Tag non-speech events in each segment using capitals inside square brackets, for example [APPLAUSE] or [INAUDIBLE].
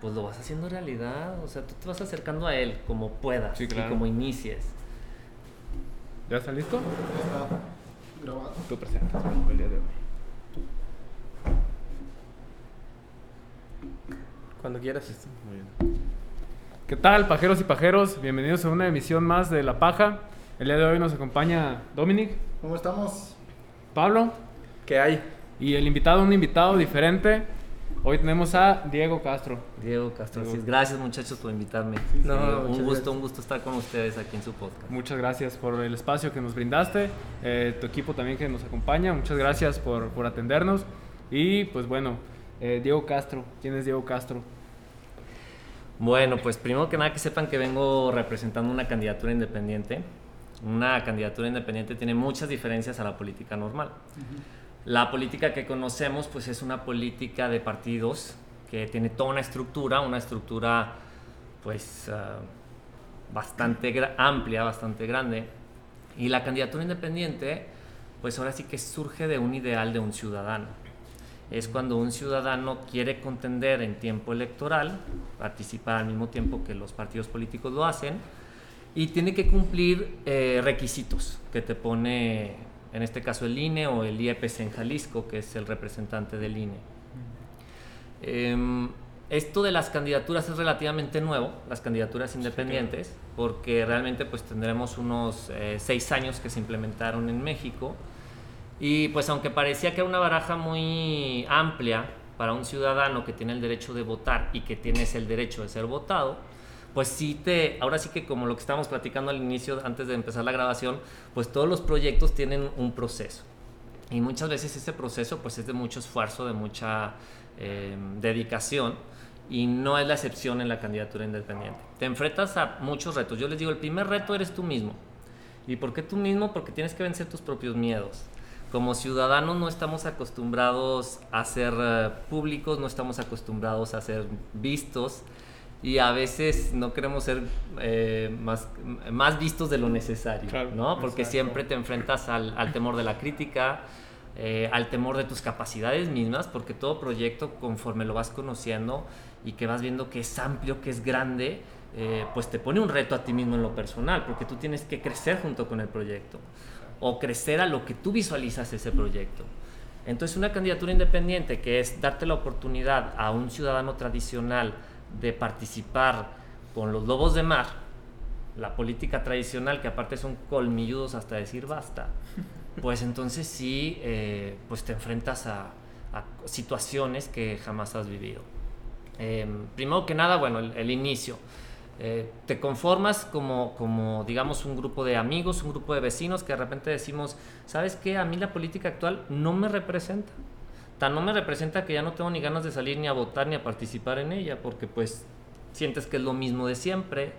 pues lo vas haciendo realidad. O sea, tú te vas acercando a él como puedas Sí, claro. y como inicies. ¿Ya está listo? Está grabado. Tú presentas el día de hoy. Cuando quieras. Muy bien. ¿Qué tal, pajeros y pajeros? Bienvenidos a una emisión más de La Paja. El día de hoy nos acompaña Dominic, ¿Cómo estamos? Pablo ¿Qué hay? y el invitado, un invitado diferente. Hoy tenemos a Diego Castro. Diego Castro, Diego. es. gracias muchachos por invitarme. No, Sí, muchas un gusto, gracias. un gusto estar con ustedes aquí en su podcast. Muchas gracias por el espacio que nos brindaste. Eh, tu equipo también que nos acompaña. Muchas gracias por, por atendernos. Y pues bueno, eh, Diego Castro. ¿Quién es Diego Castro? Bueno, pues primero que nada que sepan que vengo representando una candidatura independiente. Una candidatura independiente tiene muchas diferencias a la política normal. La política que conocemos pues es una política de partidos que tiene toda una estructura, una estructura pues ah, bastante amplia, bastante grande. Y la candidatura independiente pues ahora sí que surge de un ideal de un ciudadano. Es cuando un ciudadano quiere contender en tiempo electoral, participar al mismo tiempo que los partidos políticos lo hacen, y tiene que cumplir eh, requisitos que te pone, en este caso el INE o el IEPC en Jalisco, que es el representante del INE. Em, esto de las candidaturas es relativamente nuevo, las candidaturas independientes, porque realmente pues tendremos unos eh, seis años que se implementaron en México. Y pues aunque parecía que era una baraja muy amplia para un ciudadano que tiene el derecho de votar y que tienes el derecho de ser votado, pues sí te, ahora sí que como lo que estábamos platicando al inicio, antes de empezar la grabación, pues todos los proyectos tienen un proceso. Y muchas veces ese proceso pues es de mucho esfuerzo, de mucha eh, dedicación y no es la excepción en la candidatura independiente. Te enfrentas a muchos retos. Yo les digo, el primer reto eres tú mismo. ¿Y por qué tú mismo? Porque tienes que vencer tus propios miedos. Como ciudadanos no estamos acostumbrados a ser eh, públicos, no estamos acostumbrados a ser vistos y a veces no queremos ser eh, más, más vistos de lo necesario, Claro, ¿no? Porque exacto. siempre te enfrentas al, al temor de la crítica, eh, al temor de tus capacidades mismas, porque todo proyecto, conforme lo vas conociendo y que vas viendo que es amplio, que es grande, eh, pues te pone un reto a ti mismo en lo personal, porque tú tienes que crecer junto con el proyecto o crecer a lo que tú visualizas ese proyecto. Entonces una candidatura independiente que es darte la oportunidad a un ciudadano tradicional de participar con los lobos de mar, la política tradicional que aparte son colmilludos hasta decir basta, pues entonces sí, eh, pues te enfrentas a, situaciones que jamás has vivido. Eh, primero que nada, bueno, el, el inicio. Eh, te conformas como, como, digamos, un grupo de amigos, un grupo de vecinos que de repente decimos, ¿sabes qué? A mí la política actual no me representa. Tan no me representa que ya no tengo ni ganas de salir ni a votar ni a participar en ella, porque pues sientes que es lo mismo de siempre.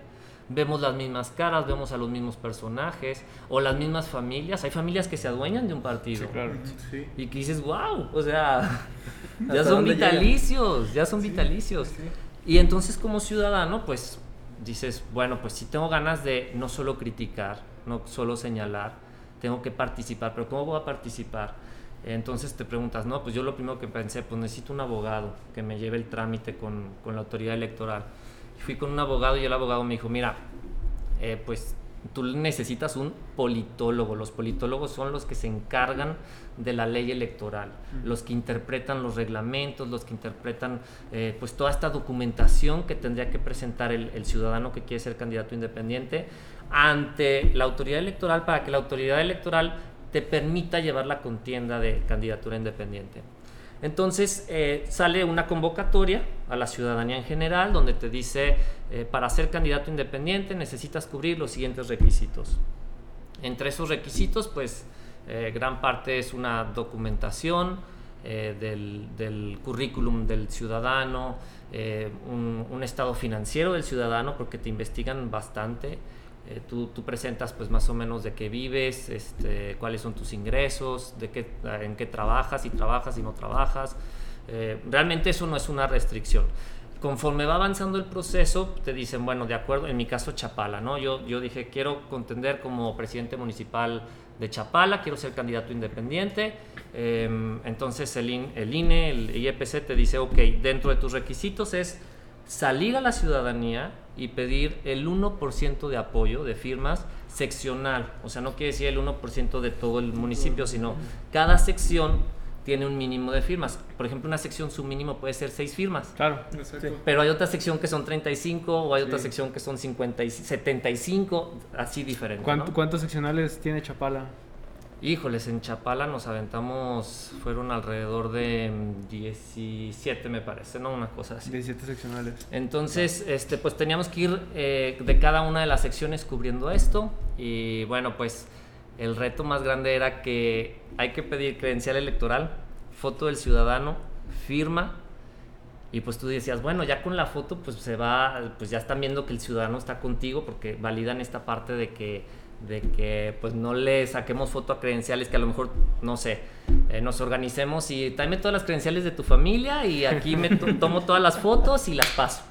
Vemos las mismas caras, vemos a los mismos personajes o las mismas familias. Hay familias que se adueñan de un partido. Sí, claro. Sí. Y que dices, wow, o sea, [LAUGHS] ya ¿Hasta son vitalicios, ya son Sí, vitalicios. sí. Y entonces como ciudadano, pues dices, bueno, pues si tengo ganas de no solo criticar, no solo señalar, tengo que participar, pero ¿cómo voy a participar? Entonces te preguntas, no, pues yo lo primero que pensé, pues necesito un abogado que me lleve el trámite con, con la autoridad electoral. Y fui con un abogado y el abogado me dijo, mira, eh, pues tú necesitas un politólogo. Los politólogos son los que se encargan de la ley electoral, los que interpretan los reglamentos, los que interpretan eh, pues toda esta documentación que tendría que presentar el, el ciudadano que quiere ser candidato independiente ante la autoridad electoral para que la autoridad electoral te permita llevar la contienda de candidatura independiente. Entonces eh, sale una convocatoria a la ciudadanía en general donde te dice, eh, para ser candidato independiente necesitas cubrir los siguientes requisitos. Entre esos requisitos, pues eh, gran parte es una documentación del, del currículum del ciudadano, un estado financiero del ciudadano, porque te investigan bastante. Eh, tú, presentas pues más o menos de qué vives, este, cuáles son tus ingresos, de qué, en qué trabajas, si trabajas, si no trabajas. Eh, realmente eso no es una restricción. Conforme va avanzando el proceso, te dicen, bueno, de acuerdo, en mi caso Chapala, ¿no? Yo, yo dije, quiero contender como presidente municipal de Chapala, quiero ser candidato independiente. Eh, entonces el, IN- el INE, el IEPC te dice, ok, dentro de tus requisitos es salir a la ciudadanía y pedir el 1% de apoyo de firmas seccional. O sea, no quiere decir el 1% de todo el municipio, sino cada sección tiene un mínimo de firmas. Por ejemplo, una sección su mínimo puede ser 6 firmas. Claro. Exacto. Pero hay otra sección que son 35 o hay otra Sí. sección que son 50 y 75, así diferente. ¿Cuánto- ¿no? ¿Cuántos seccionales tiene Chapala? Híjoles, en Chapala nos aventamos, fueron alrededor de mm, 17 me parece, ¿no? Una cosa así. 17 seccionales. Entonces, este, pues teníamos que ir eh, de cada una de las secciones cubriendo esto. Y bueno, pues el reto más grande era que hay que pedir credencial electoral, foto del ciudadano, firma. Y pues tú decías, bueno, ya con la foto, pues se va, pues ya están viendo que el ciudadano está contigo porque validan esta parte de que, de que pues no le saquemos foto a credenciales que a lo mejor, no sé, eh, nos organicemos y tráeme todas las credenciales de tu familia y aquí me to- [LAUGHS] tomo todas las fotos y las paso.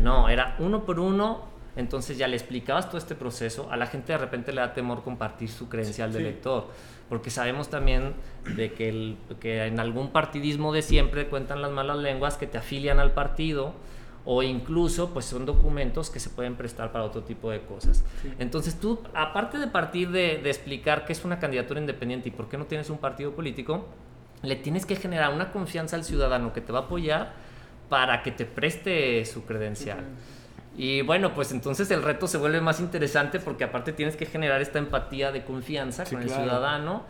No, era uno por uno. Entonces ya le explicabas todo este proceso. A la gente de repente le da temor compartir su credencial de Sí. elector. Porque sabemos también de que, el- que en algún partidismo de siempre cuentan las malas lenguas que te afilian al partido o incluso pues son documentos que se pueden prestar para otro tipo de cosas. Entonces tú, aparte de partir de, de explicar qué es una candidatura independiente y por qué no tienes un partido político, le tienes que generar una confianza al ciudadano que te va a apoyar para que te preste su credencial. Y bueno, pues entonces el reto se vuelve más interesante porque aparte tienes que generar esta empatía de confianza Sí, con el ciudadano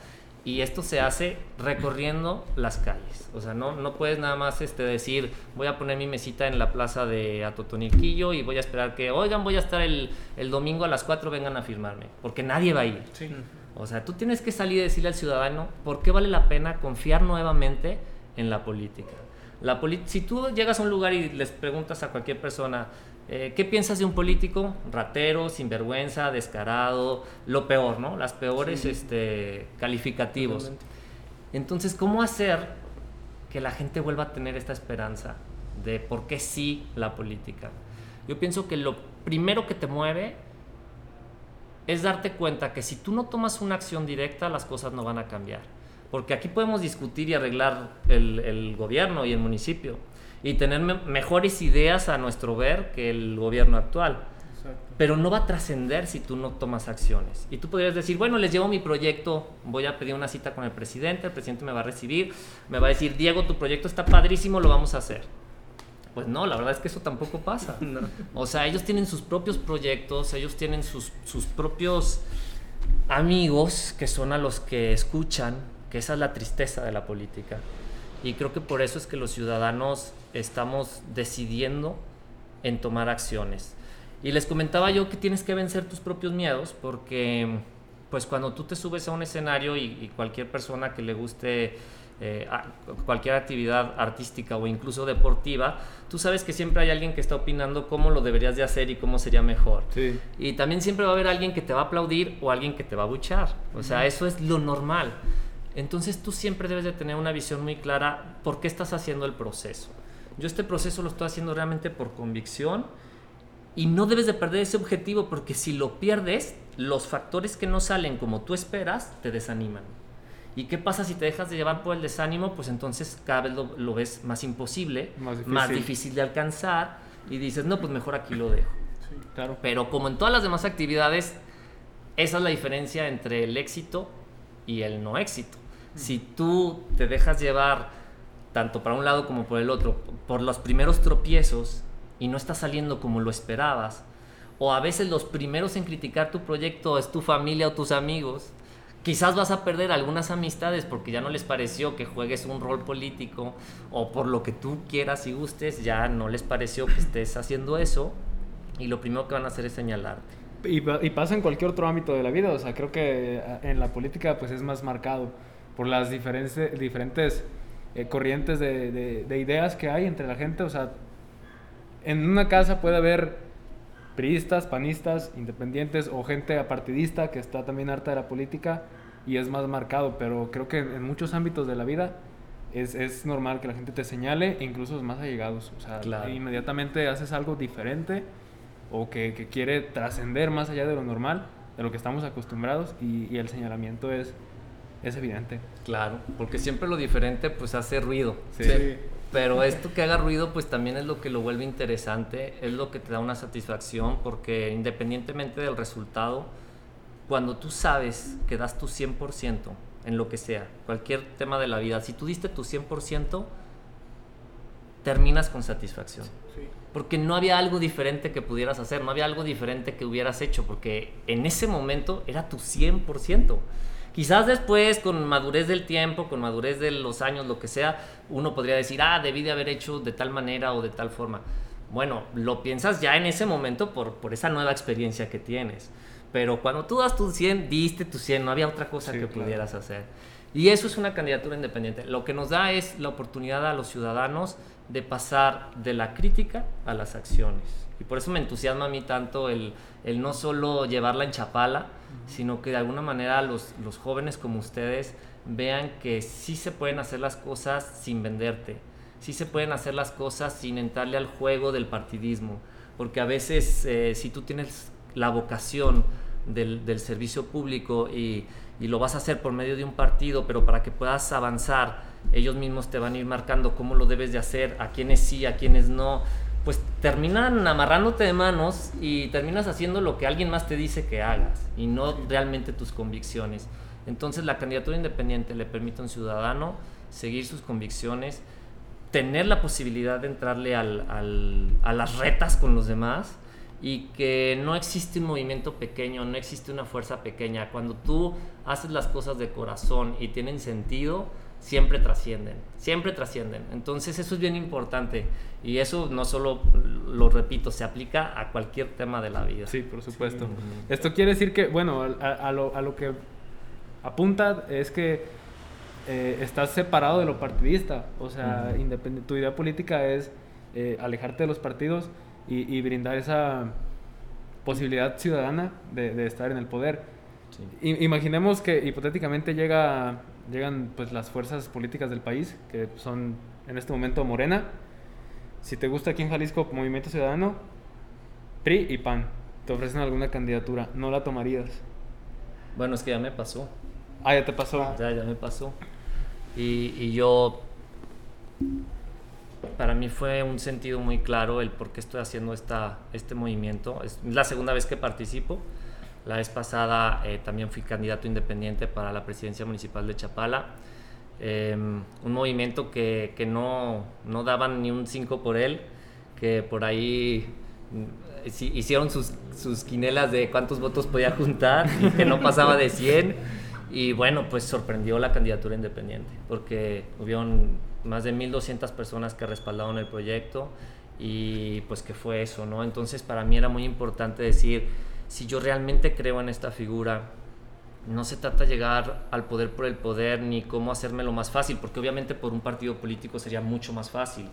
y esto se hace recorriendo las calles. O sea, no, no puedes nada más este, decir voy a poner mi mesita en la plaza de Atotonilquillo y voy a esperar que, oigan, voy a estar el, el domingo a las 4, vengan a firmarme, porque nadie va a ir. Sí. O sea, tú tienes que salir y decirle al ciudadano por qué vale la pena confiar nuevamente en la política. La si tú llegas a un lugar y les preguntas a cualquier persona, eh, ¿qué piensas de un político? Ratero, sinvergüenza, descarado, lo peor, ¿no? Las peores este, calificativos. Totalmente. Entonces, ¿cómo hacer que la gente vuelva a tener esta esperanza de por qué sí la política? Yo pienso que lo primero que te mueve es darte cuenta que si tú no tomas una acción directa, las cosas no van a cambiar. Porque aquí podemos discutir y arreglar el, el gobierno y el municipio y tener me- mejores ideas a nuestro ver que el gobierno actual. Exacto. Pero no va a trascender si tú no tomas acciones. Y tú podrías decir, bueno, les llevo mi proyecto, voy a pedir una cita con el presidente, el presidente me va a recibir, me va a decir, Diego, tu proyecto está padrísimo, lo vamos a hacer. Pues no, la verdad es que eso tampoco pasa. [LAUGHS] No. O sea, ellos tienen sus propios proyectos, ellos tienen sus, sus propios amigos que son a los que escuchan, que esa es la tristeza de la política. Y creo que por eso es que los ciudadanos estamos decidiendo en tomar acciones. Y les comentaba yo que tienes que vencer tus propios miedos porque pues cuando tú te subes a un escenario y, y cualquier persona que le guste eh, cualquier actividad artística o incluso deportiva, tú sabes que siempre hay alguien que está opinando cómo lo deberías de hacer y cómo sería mejor. Sí. Y también siempre va a haber alguien que te va a aplaudir o alguien que te va a buchar. O sea, eso es lo normal. Entonces tú siempre debes de tener una visión muy clara por qué estás haciendo el proceso. Yo este proceso lo estoy haciendo realmente por convicción y no debes de perder ese objetivo porque si lo pierdes, los factores que no salen como tú esperas te desaniman. ¿Y qué pasa si te dejas de llevar por el desánimo? Pues entonces cada vez lo, lo ves más imposible, Más difícil. más difícil de alcanzar y dices, no, pues mejor aquí lo dejo. Sí. Claro. Pero como en todas las demás actividades, esa es la diferencia entre el éxito y el no éxito. Si tú te dejas llevar tanto para un lado como por el otro por los primeros tropiezos y no está saliendo como lo esperabas, o a veces los primeros en criticar tu proyecto es tu familia o tus amigos, quizás vas a perder algunas amistades porque ya no les pareció que juegues un rol político o por lo que tú quieras y gustes, ya no les pareció que estés haciendo eso y lo primero que van a hacer es señalarte. Y, pa- y pasa en cualquier otro ámbito de la vida, o sea, creo que eh, en la política pues es más marcado por las diferentes eh, corrientes de, de- de ideas que hay entre la gente, o sea, en una casa puede haber priistas, panistas, independientes o gente apartidista que está también harta de la política y es más marcado, pero creo que en muchos ámbitos de la vida es, es normal que la gente te señale, e incluso los más allegados, o sea, Claro. inmediatamente haces algo diferente o que, que quiere trascender más allá de lo normal, de lo que estamos acostumbrados y, y el señalamiento es, es evidente. Claro, porque siempre lo diferente pues hace ruido. Sí. Sí. Pero esto que haga ruido, pues también es lo que lo vuelve interesante, es lo que te da una satisfacción, porque independientemente del resultado, cuando tú sabes que das tu 100% en lo que sea, cualquier tema de la vida, si tú diste tu 100%, terminas con satisfacción. Porque no había algo diferente que pudieras hacer, no había algo diferente que hubieras hecho, porque en ese momento era tu 100%. Quizás después, con madurez del tiempo, con madurez de los años, lo que sea, uno podría decir, ah, debí de haber hecho de tal manera o de tal forma. Bueno, lo piensas ya en ese momento por, por esa nueva experiencia que tienes. Pero cuando tú das tu 100, diste tu 100, no había otra cosa que pudieras hacer. Y eso es una candidatura independiente. Lo que nos da es la oportunidad a los ciudadanos de pasar de la crítica a las acciones. Y por eso me entusiasma a mí tanto el, el no solo llevarla en chapala, sino que de alguna manera los, los jóvenes como ustedes vean que sí se pueden hacer las cosas sin venderte, sí se pueden hacer las cosas sin entrarle al juego del partidismo, porque a veces eh, si tú tienes la vocación del, del servicio público y, y, lo vas a hacer por medio de un partido, pero para que puedas avanzar, ellos mismos te van a ir marcando cómo lo debes de hacer, a quienes sí, a quienes no, pues terminan amarrándote de manos y terminas haciendo lo que alguien más te dice que hagas y no realmente tus convicciones. Entonces la candidatura independiente le permite a un ciudadano seguir sus convicciones, tener la posibilidad de entrarle al, al, a las retas con los demás y que no existe un movimiento pequeño, no existe una fuerza pequeña. Cuando tú haces las cosas de corazón y tienen sentido, siempre trascienden, siempre trascienden. Entonces eso es bien importante y eso no solo, lo repito, se aplica a cualquier tema de la vida. Sí, por supuesto. Esto quiere decir que, bueno, a, a, lo, a, lo, que apunta es que eh, estás separado de lo partidista, o sea, uh -huh. tu idea política es eh, alejarte de los partidos y, y, brindar esa posibilidad ciudadana de, de estar en el poder. Sí. Imaginemos que hipotéticamente llega llegan pues las fuerzas políticas del país, que son en este momento Morena. Si te gusta aquí en Jalisco Movimiento Ciudadano, PRI y PAN, te ofrecen alguna candidatura, ¿no la tomarías? Bueno, es que ya me pasó. Ah, ya te pasó. Ya, ya me pasó. Y, y yo, para mí fue un sentido muy claro el por qué estoy haciendo esta, este movimiento. Es la segunda vez que participo. La vez pasada eh, también fui candidato independiente para la presidencia municipal de Chapala. Eh, un movimiento que, que, no, no daban ni un 5 por él, que por ahí mm, hicieron sus, sus quinelas de cuántos votos podía juntar y que no pasaba de 100. Y bueno, pues sorprendió la candidatura independiente, porque hubieron más de 1.200 personas que respaldaron el proyecto y pues que fue eso, ¿no? Entonces para mí era muy importante decir, si yo realmente creo en esta figura, no se trata de llegar al poder por el poder ni cómo hacérmelo más fácil, porque obviamente por un partido político sería mucho más fácil.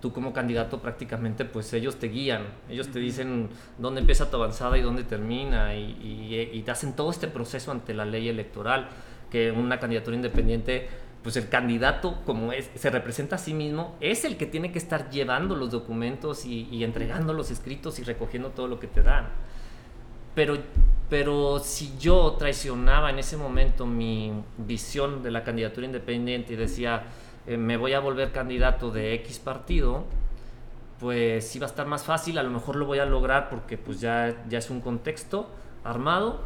Tú como candidato prácticamente pues ellos te guían, ellos te dicen dónde empieza tu avanzada y dónde termina y, y, y te hacen todo este proceso ante la ley electoral, que una candidatura independiente pues el candidato, como es, se representa a sí mismo, es el que tiene que estar llevando los documentos y, y entregando los escritos y recogiendo todo lo que te dan. Pero, pero si yo traicionaba en ese momento mi visión de la candidatura independiente y decía, eh, me voy a volver candidato de X partido, pues iba a estar más fácil, a lo mejor lo voy a lograr porque pues ya, ya es un contexto armado,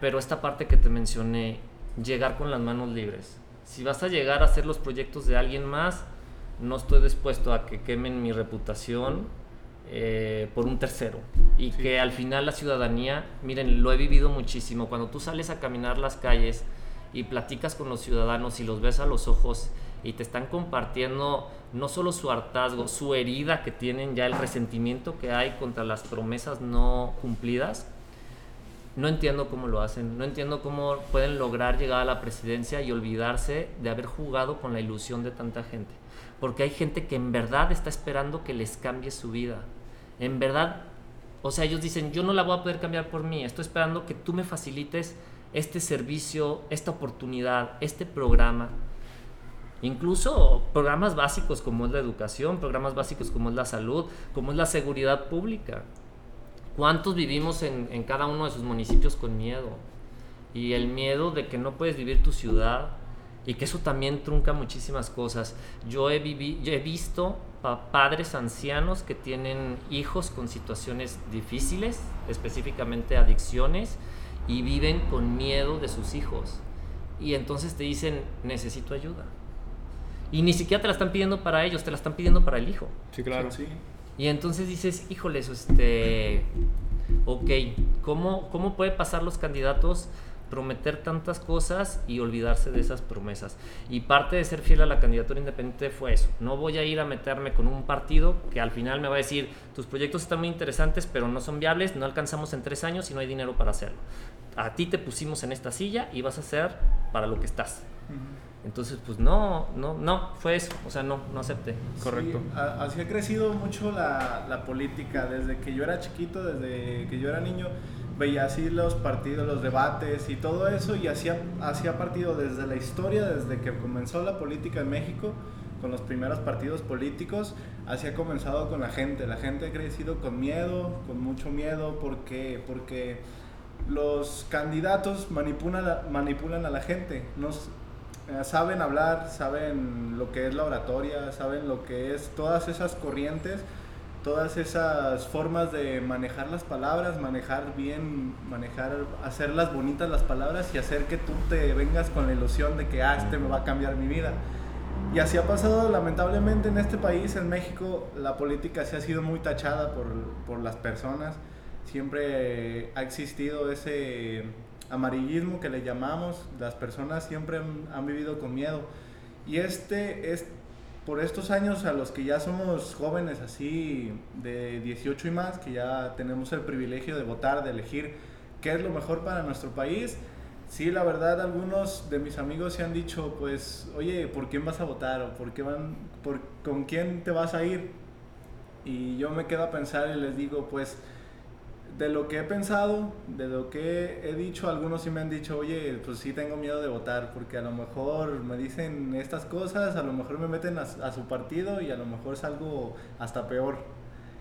pero esta parte que te mencioné, llegar con las manos libres. Si vas a llegar a hacer los proyectos de alguien más, no estoy dispuesto a que quemen mi reputación eh, por un tercero. Y sí. que al final la ciudadanía, miren, lo he vivido muchísimo, cuando tú sales a caminar las calles y platicas con los ciudadanos y los ves a los ojos y te están compartiendo no solo su hartazgo, su herida que tienen ya, el resentimiento que hay contra las promesas no cumplidas, no entiendo cómo lo hacen, no entiendo cómo pueden lograr llegar a la presidencia y olvidarse de haber jugado con la ilusión de tanta gente. Porque hay gente que en verdad está esperando que les cambie su vida. En verdad, o sea, ellos dicen, yo no la voy a poder cambiar por mí, estoy esperando que tú me facilites este servicio, esta oportunidad, este programa. Incluso programas básicos como es la educación, programas básicos como es la salud, como es la seguridad pública. ¿Cuántos vivimos en, en, cada uno de sus municipios con miedo? Y el miedo de que no puedes vivir tu ciudad, Y que eso también trunca muchísimas cosas. Yo he, vivi- yo he visto pa- padres ancianos que tienen hijos con situaciones difíciles, específicamente adicciones, y viven con miedo de sus hijos. Y entonces te dicen, necesito ayuda. Y ni siquiera te la están pidiendo para ellos, te la están pidiendo para el hijo. Sí, claro. Sí. Y entonces dices, híjoles, este, ok, ¿cómo, ¿cómo puede pasar los candidatos prometer tantas cosas y olvidarse de esas promesas? Y parte de ser fiel a la candidatura independiente fue eso. No voy a ir a meterme con un partido que al final me va a decir, tus proyectos están muy interesantes, pero no son viables, no alcanzamos en tres años y no hay dinero para hacerlo. A ti te pusimos en esta silla y vas a hacer para lo que estás. Entonces, pues no, no, no, fue eso. O sea, no, no acepté. Correcto. Sí, así ha crecido mucho la, la política. Desde que yo era chiquito, desde que yo era niño, veía así los partidos, los debates y todo eso. Y hacía, hacía partido desde la historia, desde que comenzó la política en México, con los primeros partidos políticos. Así ha comenzado con la gente. La gente ha crecido con miedo, con mucho miedo, porque, porque los candidatos manipulan a, manipulan a la gente. Nos, eh, saben hablar, saben lo que es la oratoria, saben lo que es todas esas corrientes, todas esas formas de manejar las palabras, manejar bien, manejar, hacerlas bonitas las palabras y hacer que tú te vengas con la ilusión de que, ah, este me va a cambiar mi vida. Y así ha pasado lamentablemente en este país, en México, la política sí ha sido muy tachada por, por las personas. Siempre ha existido ese amarillismo que le llamamos. Las personas siempre han, vivido con miedo. Y este es por estos años a los que ya somos jóvenes así de 18 y más, que ya tenemos el privilegio de votar, de elegir qué es lo mejor para nuestro país. Sí, la verdad, algunos de mis amigos se han dicho, pues, oye, ¿por quién vas a votar? ¿O por qué van, por, con quién te vas a ir? Y yo me quedo a pensar y les digo, pues, de lo que he pensado, de lo que he dicho, algunos sí me han dicho, oye, pues sí tengo miedo de votar, porque a lo mejor me dicen estas cosas, a lo mejor me meten a, su partido y a lo mejor es algo hasta peor.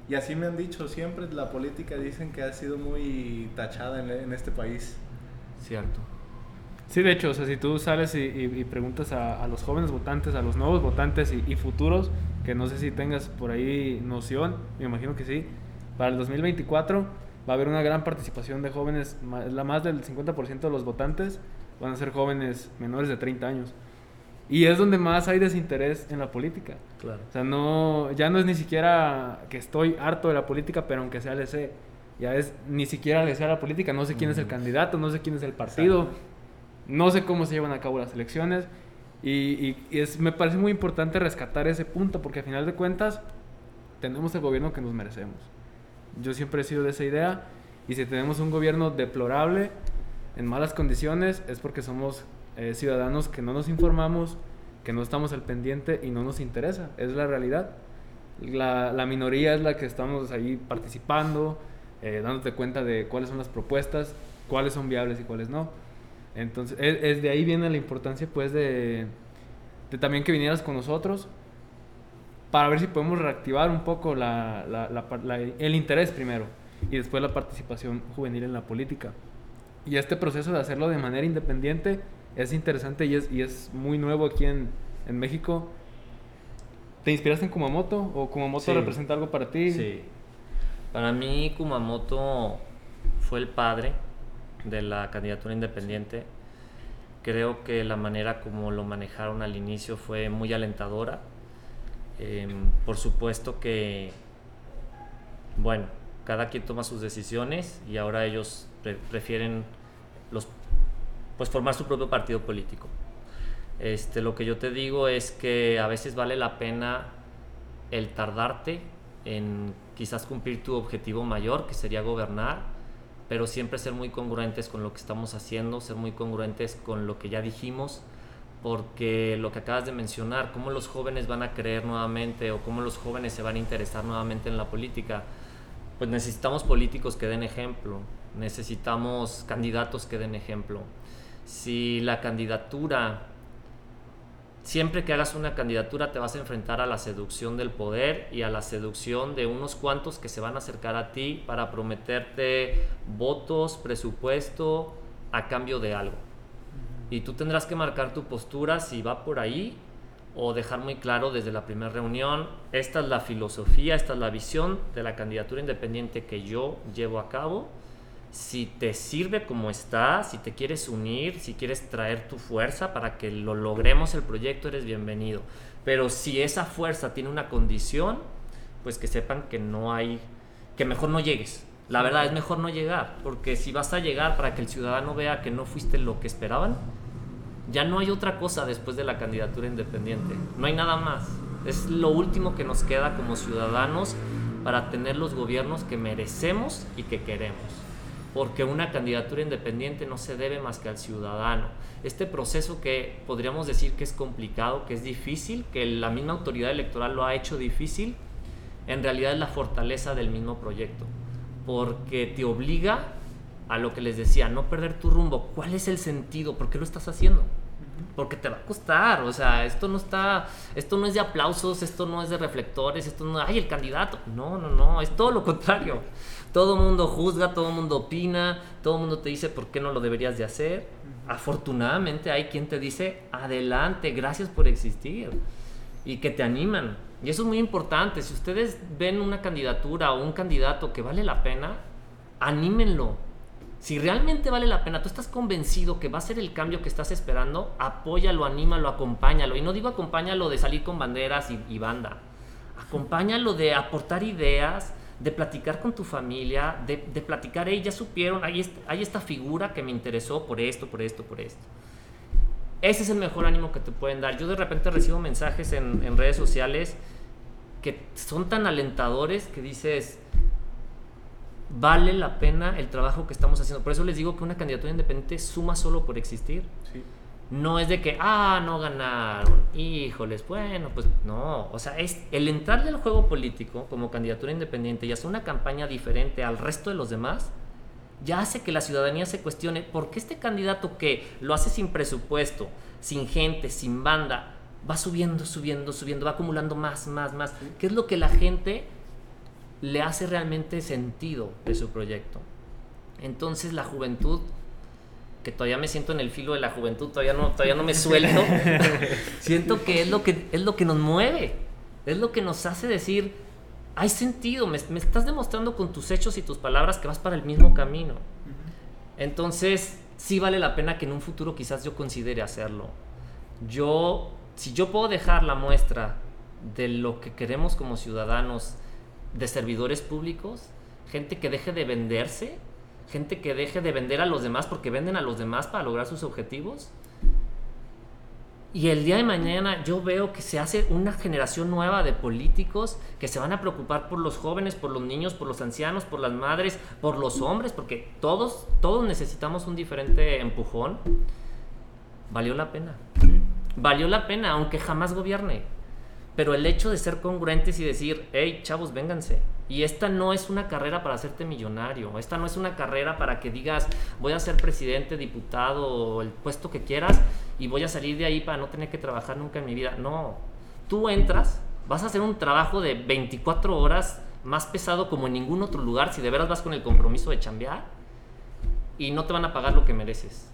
Y así me han dicho, siempre la política dicen que ha sido muy tachada en, este país. Cierto. Sí, de hecho, o sea, si tú sales y, preguntas a, a los jóvenes votantes, a los nuevos votantes y, y futuros, que no sé si tengas por ahí noción, me imagino que sí, para el 2024 va a haber una gran participación de jóvenes, la más del 50% de los votantes van a ser jóvenes menores de 30 años. Y es donde más hay desinterés en la política. Claro. O sea, no, ya no es ni siquiera que estoy harto de la política, pero aunque sea le sé. Ya es ni siquiera le sé a la política, no sé quién es el Ujú. candidato, no sé quién es el partido, no sé cómo se llevan a cabo las elecciones. Y, y- y es, me parece muy importante rescatar ese punto, porque al final de cuentas tenemos el gobierno que nos merecemos. Yo siempre he sido de esa idea, y si tenemos un gobierno deplorable, en malas condiciones, es porque somos eh, ciudadanos que no nos informamos, que no estamos al pendiente y no nos interesa. Es la realidad. La, minoría es la que estamos ahí participando, eh, dándote cuenta de cuáles son las propuestas, cuáles son viables y cuáles no. Entonces, es, es de ahí viene la importancia, pues, de también que vinieras con nosotros para ver si podemos reactivar un poco la- la- la par- la- el interés primero y después la participación juvenil en la política. Y este proceso de hacerlo de manera independiente es interesante y es, y es muy nuevo aquí en, en México. ¿Te inspiraste en Kumamoto o Kumamoto Sí. representa algo para ti? Sí. Para mí Kumamoto fue el padre de la candidatura independiente. Creo que la manera como lo manejaron al inicio fue muy alentadora. Em, por supuesto que, bueno, cada quien toma sus decisiones y ahora ellos pre- prefieren los, pues formar su propio partido político. Este, lo que yo te digo es que a veces vale la pena el tardarte en quizás cumplir tu objetivo mayor, que sería gobernar, pero siempre ser muy congruentes con lo que estamos haciendo, ser muy congruentes con lo que ya dijimos, porque lo que acabas de mencionar, cómo los jóvenes van a creer nuevamente o cómo los jóvenes se van a interesar nuevamente en la política, pues necesitamos políticos que den ejemplo, necesitamos candidatos que den ejemplo. Si la candidatura Siempre que hagas una candidatura te vas a enfrentar a la seducción del poder y a la seducción de unos cuantos que se van a acercar a ti para prometerte votos, presupuesto a cambio de algo. Y tú tendrás que marcar tu postura si va por ahí o dejar muy claro desde la primera reunión, esta es la filosofía, esta es la visión de la candidatura independiente que yo llevo a cabo. Si te sirve como está, si te quieres unir, si quieres traer tu fuerza para que lo logremos el proyecto, eres bienvenido. Pero si esa fuerza tiene una condición, pues que sepan que no hay, que mejor no llegues. La verdad es mejor no llegar, porque si vas a llegar para que el ciudadano vea que no fuiste lo que esperaban, ya no hay otra cosa después de la candidatura independiente. No hay nada más. Es lo último que nos queda como ciudadanos para tener los gobiernos que merecemos y que queremos. Porque una candidatura independiente no se debe más que al ciudadano. Este proceso que podríamos decir que es complicado, que es difícil, que la misma autoridad electoral lo ha hecho difícil, en realidad es la fortaleza del mismo proyecto. Porque te obliga a lo que les decía, no perder tu rumbo. ¿Cuál es el sentido? ¿Por qué lo estás haciendo? Porque te va a costar, o sea, esto no está, esto no es de aplausos, esto no es de reflectores, esto no, ay, el candidato. No, no, no, es todo lo contrario. Todo el mundo juzga, todo el mundo opina, todo el mundo te dice por qué no lo deberías de hacer. Afortunadamente hay quien te dice, adelante, gracias por existir. Y que te animan. Y eso es muy importante. Si ustedes ven una candidatura o un candidato que vale la pena, anímenlo si realmente vale la pena, tú estás convencido que va a ser el cambio que estás esperando, apóyalo, anímalo, acompáñalo. Y no digo acompáñalo de salir con banderas y, banda. Acompáñalo de aportar ideas, de platicar con tu familia, de, platicar, hey, ya supieron, hay, hay esta figura que me interesó por esto, por esto, por esto. Ese es el mejor ánimo que te pueden dar. Yo de repente recibo mensajes en, en redes sociales que son tan alentadores que dices, vale la pena el trabajo que estamos haciendo. Por eso les digo que una candidatura independiente suma solo por existir. No es de que, ah, no ganaron, híjoles, bueno, pues no. O sea, es el entrar al juego político como candidatura independiente y hacer una campaña diferente al resto de los demás, ya hace que la ciudadanía se cuestione por qué este candidato que lo hace sin presupuesto, sin gente, sin banda, va subiendo, subiendo, subiendo, va acumulando más, más, más. ¿Qué es lo que la gente le hace realmente sentido de su proyecto. Entonces la juventud, que todavía me siento en el filo de la juventud, todavía no, todavía no me suelto, [LAUGHS] siento que es, lo que es lo que nos mueve, es lo que nos hace decir, hay sentido, me, me estás demostrando con tus hechos y tus palabras que vas para el mismo camino. Entonces, sí vale la pena que en un futuro quizás yo considere hacerlo. Yo, si yo puedo dejar la muestra de lo que queremos como ciudadanos, de servidores públicos, gente que deje de venderse, gente que deje de vender a los demás porque venden a los demás para lograr sus objetivos. Y el día de mañana yo veo que se hace una generación nueva de políticos que se van a preocupar por los jóvenes, por los niños, por los ancianos, por las madres, por los hombres, porque todos, todos necesitamos un diferente empujón. Valió la pena. Valió la pena, aunque jamás gobierne. Pero el hecho de ser congruentes y decir, hey, chavos, vénganse. Y esta no es una carrera para hacerte millonario. Esta no es una carrera para que digas, voy a ser presidente, diputado el puesto que quieras y voy a salir de ahí para no tener que trabajar nunca en mi vida. No. Tú entras, vas a hacer un trabajo de 24 horas más pesado como en ningún otro lugar si de veras vas con el compromiso de chambear y no te van a pagar lo que mereces.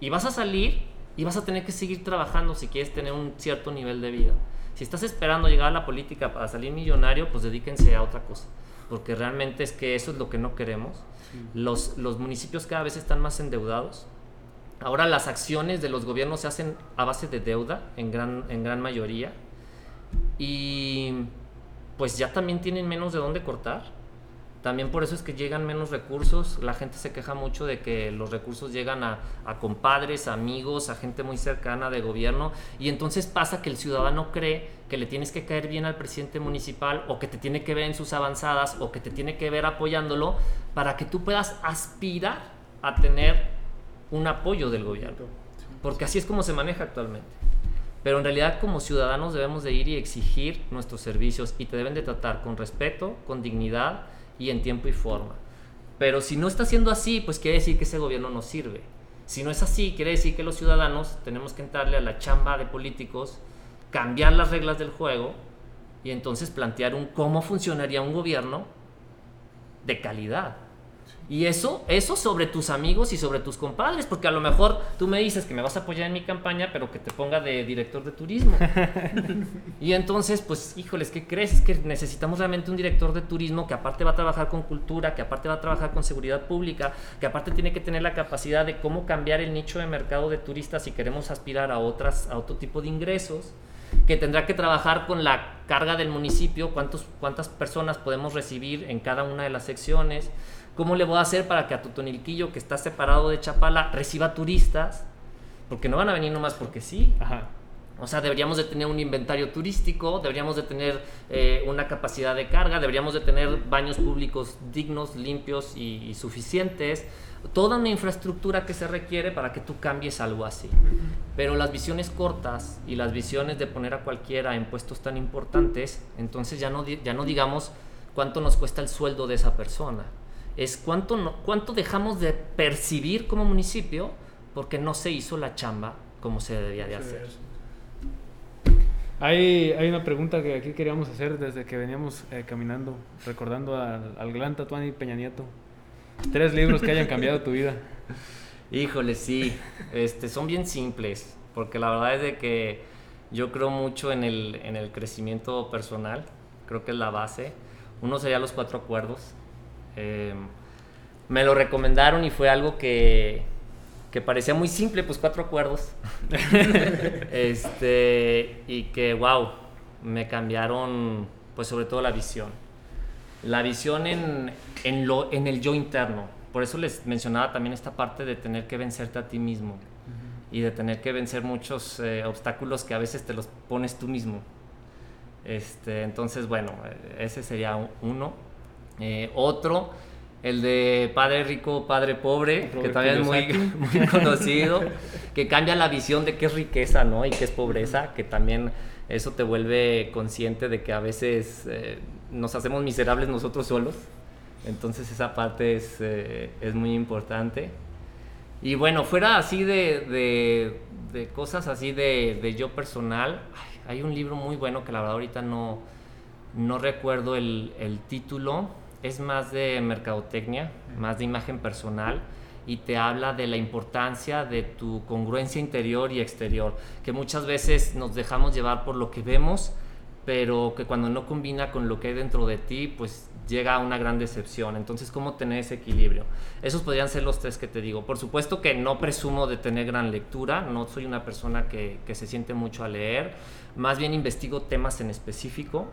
Y vas a salir y vas a tener que seguir trabajando si quieres tener un cierto nivel de vida. Si estás esperando llegar a la política para salir millonario, pues dedíquense a otra cosa, porque realmente es que eso es lo que no queremos. Los, los municipios cada vez están más endeudados. Ahora las acciones de los gobiernos se hacen a base de deuda en gran, en gran mayoría. Y pues ya también tienen menos de dónde cortar. También por eso es que llegan menos recursos. La gente se queja mucho de que los recursos llegan a, compadres, amigos, a gente muy cercana de gobierno. Y entonces pasa que el ciudadano cree que le tienes que caer bien al presidente municipal o que te tiene que ver en sus avanzadas o que te tiene que ver apoyándolo para que tú puedas aspirar a tener un apoyo del gobierno. Porque así es como se maneja actualmente. Pero en realidad como ciudadanos debemos de ir y exigir nuestros servicios y te deben de tratar con respeto, con dignidad y en tiempo y forma. Pero si no está siendo así, pues quiere decir que ese gobierno no sirve. Si no es así, quiere decir que los ciudadanos tenemos que entrarle a la chamba de políticos, cambiar las reglas del juego y entonces plantear un cómo funcionaría un gobierno de calidad. Y eso, eso sobre tus amigos y sobre tus compadres, porque a lo mejor tú me dices que me vas a apoyar en mi campaña, pero que te ponga de director de turismo. [LAUGHS] y entonces, pues, híjoles, ¿qué crees? Es que necesitamos realmente un director de turismo que aparte va a trabajar con cultura, que aparte va a trabajar con seguridad pública, que aparte tiene que tener la capacidad de cómo cambiar el nicho de mercado de turistas si queremos aspirar a, otras, a otro tipo de ingresos que tendrá que trabajar con la carga del municipio, cuántos, cuántas personas podemos recibir en cada una de las secciones, ¿Cómo le voy a hacer para que a Tutonilquillo, que está separado de Chapala, reciba turistas? Porque no van a venir nomás porque sí. O sea, deberíamos de tener un inventario turístico, deberíamos de tener eh, una capacidad de carga, deberíamos de tener baños públicos dignos, limpios y, suficientes. Toda una infraestructura que se requiere para que tú cambies algo así. Pero las visiones cortas y las visiones de poner a cualquiera en puestos tan importantes, entonces ya no, ya no digamos cuánto nos cuesta el sueldo de esa persona es cuánto, cuánto dejamos de percibir como municipio porque no se hizo la chamba como se debía de hacer. Hay, hay una pregunta que aquí queríamos hacer desde que veníamos eh, caminando, recordando al, al gran Tatuani Peña Nieto. Tres libros que hayan cambiado tu vida. [LAUGHS] Híjole, sí. Este, son bien simples, porque la verdad es de que yo creo mucho en el, en el crecimiento personal, creo que es la base. Uno sería los cuatro acuerdos, Em, me lo recomendaron y fue algo que, que parecía muy simple, pues cuatro acuerdos. [LAUGHS] este, y que, wow, me cambiaron, pues sobre todo la visión. La visión en, en, lo, en el yo interno. Por eso les mencionaba también esta parte de tener que vencerte a ti mismo y de tener que vencer muchos eh, obstáculos que a veces te los pones tú mismo. Este, entonces, bueno, ese sería uno. Eh, otro, el de Padre Rico, Padre Pobre, que también es muy, [LAUGHS] muy conocido, que cambia la visión de qué es riqueza ¿no? y qué es pobreza, que también eso te vuelve consciente de que a veces eh, nos hacemos miserables nosotros solos. Entonces esa parte es, eh, es muy importante. Y bueno, fuera así de, de, de cosas así de, de yo personal, hay un libro muy bueno que la verdad ahorita no, no recuerdo el, el título, es más de mercadotecnia, más de imagen personal y te habla de la importancia de tu congruencia interior y exterior, que muchas veces nos dejamos llevar por lo que vemos, pero que cuando no combina con lo que hay dentro de ti, pues llega a una gran decepción. Entonces, ¿cómo tener ese equilibrio? Esos podrían ser los tres que te digo. Por supuesto que no presumo de tener gran lectura, no soy una persona que, que se siente mucho a leer, más bien investigo temas en específico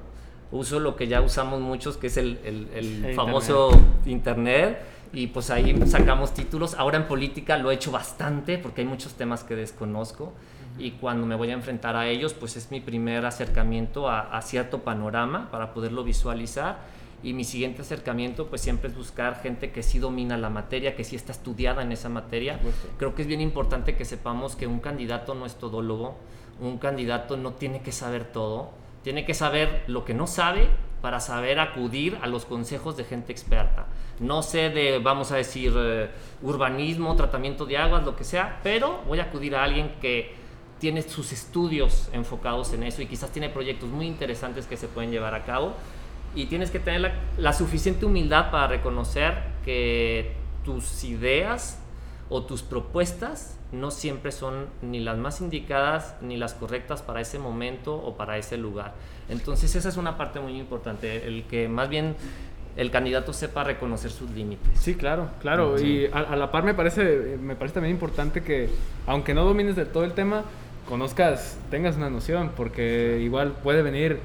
uso lo que ya usamos muchos, que es el, el, famoso internet. y pues ahí sacamos títulos. Ahora en política lo he hecho bastante porque hay muchos temas que desconozco y cuando me voy a enfrentar a ellos, pues es mi primer acercamiento a, a, cierto panorama para poderlo visualizar. Y mi siguiente acercamiento, pues siempre es buscar gente que sí domina la materia, que sí está estudiada en esa materia. Creo que es bien importante que sepamos que un candidato no es todólogo, un candidato no tiene que saber todo tiene que saber lo que no sabe para saber acudir a los consejos de gente experta. No sé de, vamos a decir, eh, urbanismo, tratamiento de aguas, lo que sea, pero voy a acudir a alguien que tiene sus estudios enfocados en eso y quizás tiene proyectos muy interesantes que se pueden llevar a cabo. Y tienes que tener la, la suficiente humildad para reconocer que tus ideas o tus propuestas no siempre son ni las más indicadas ni las correctas para ese momento o para ese lugar. Entonces esa es una parte muy importante, el que más bien el candidato sepa reconocer sus límites. Sí, claro, claro. Y a, la par me parece, me parece también importante que, aunque no domines de todo el tema, conozcas, tengas una noción, porque igual puede venir,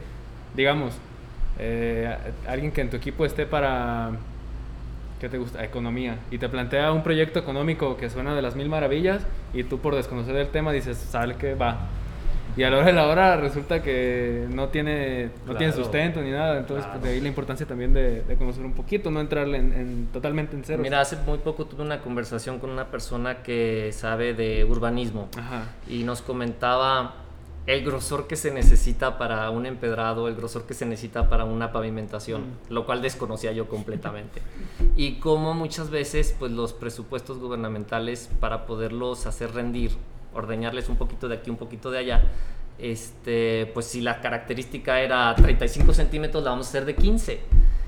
digamos, eh, alguien que en tu equipo esté para ¿qué te gusta? Economía. Y te plantea un proyecto económico que suena de las mil maravillas y tú por desconocer el tema dices, sale que va. Y a la hora de la hora resulta que no tiene, no tiene sustento ni nada. Entonces, pues, de ahí la importancia también de, conocer un poquito, no entrarle en, totalmente en cero. Mira, hace muy poco tuve una conversación con una persona que sabe de urbanismo y nos comentaba el grosor que se necesita para un empedrado, el grosor que se necesita para una pavimentación, mm. lo cual desconocía yo completamente. Y como muchas veces pues los presupuestos gubernamentales para poderlos hacer rendir, ordeñarles un poquito de aquí, un poquito de allá, este, pues si la característica era 35 centímetros, la vamos a hacer de 15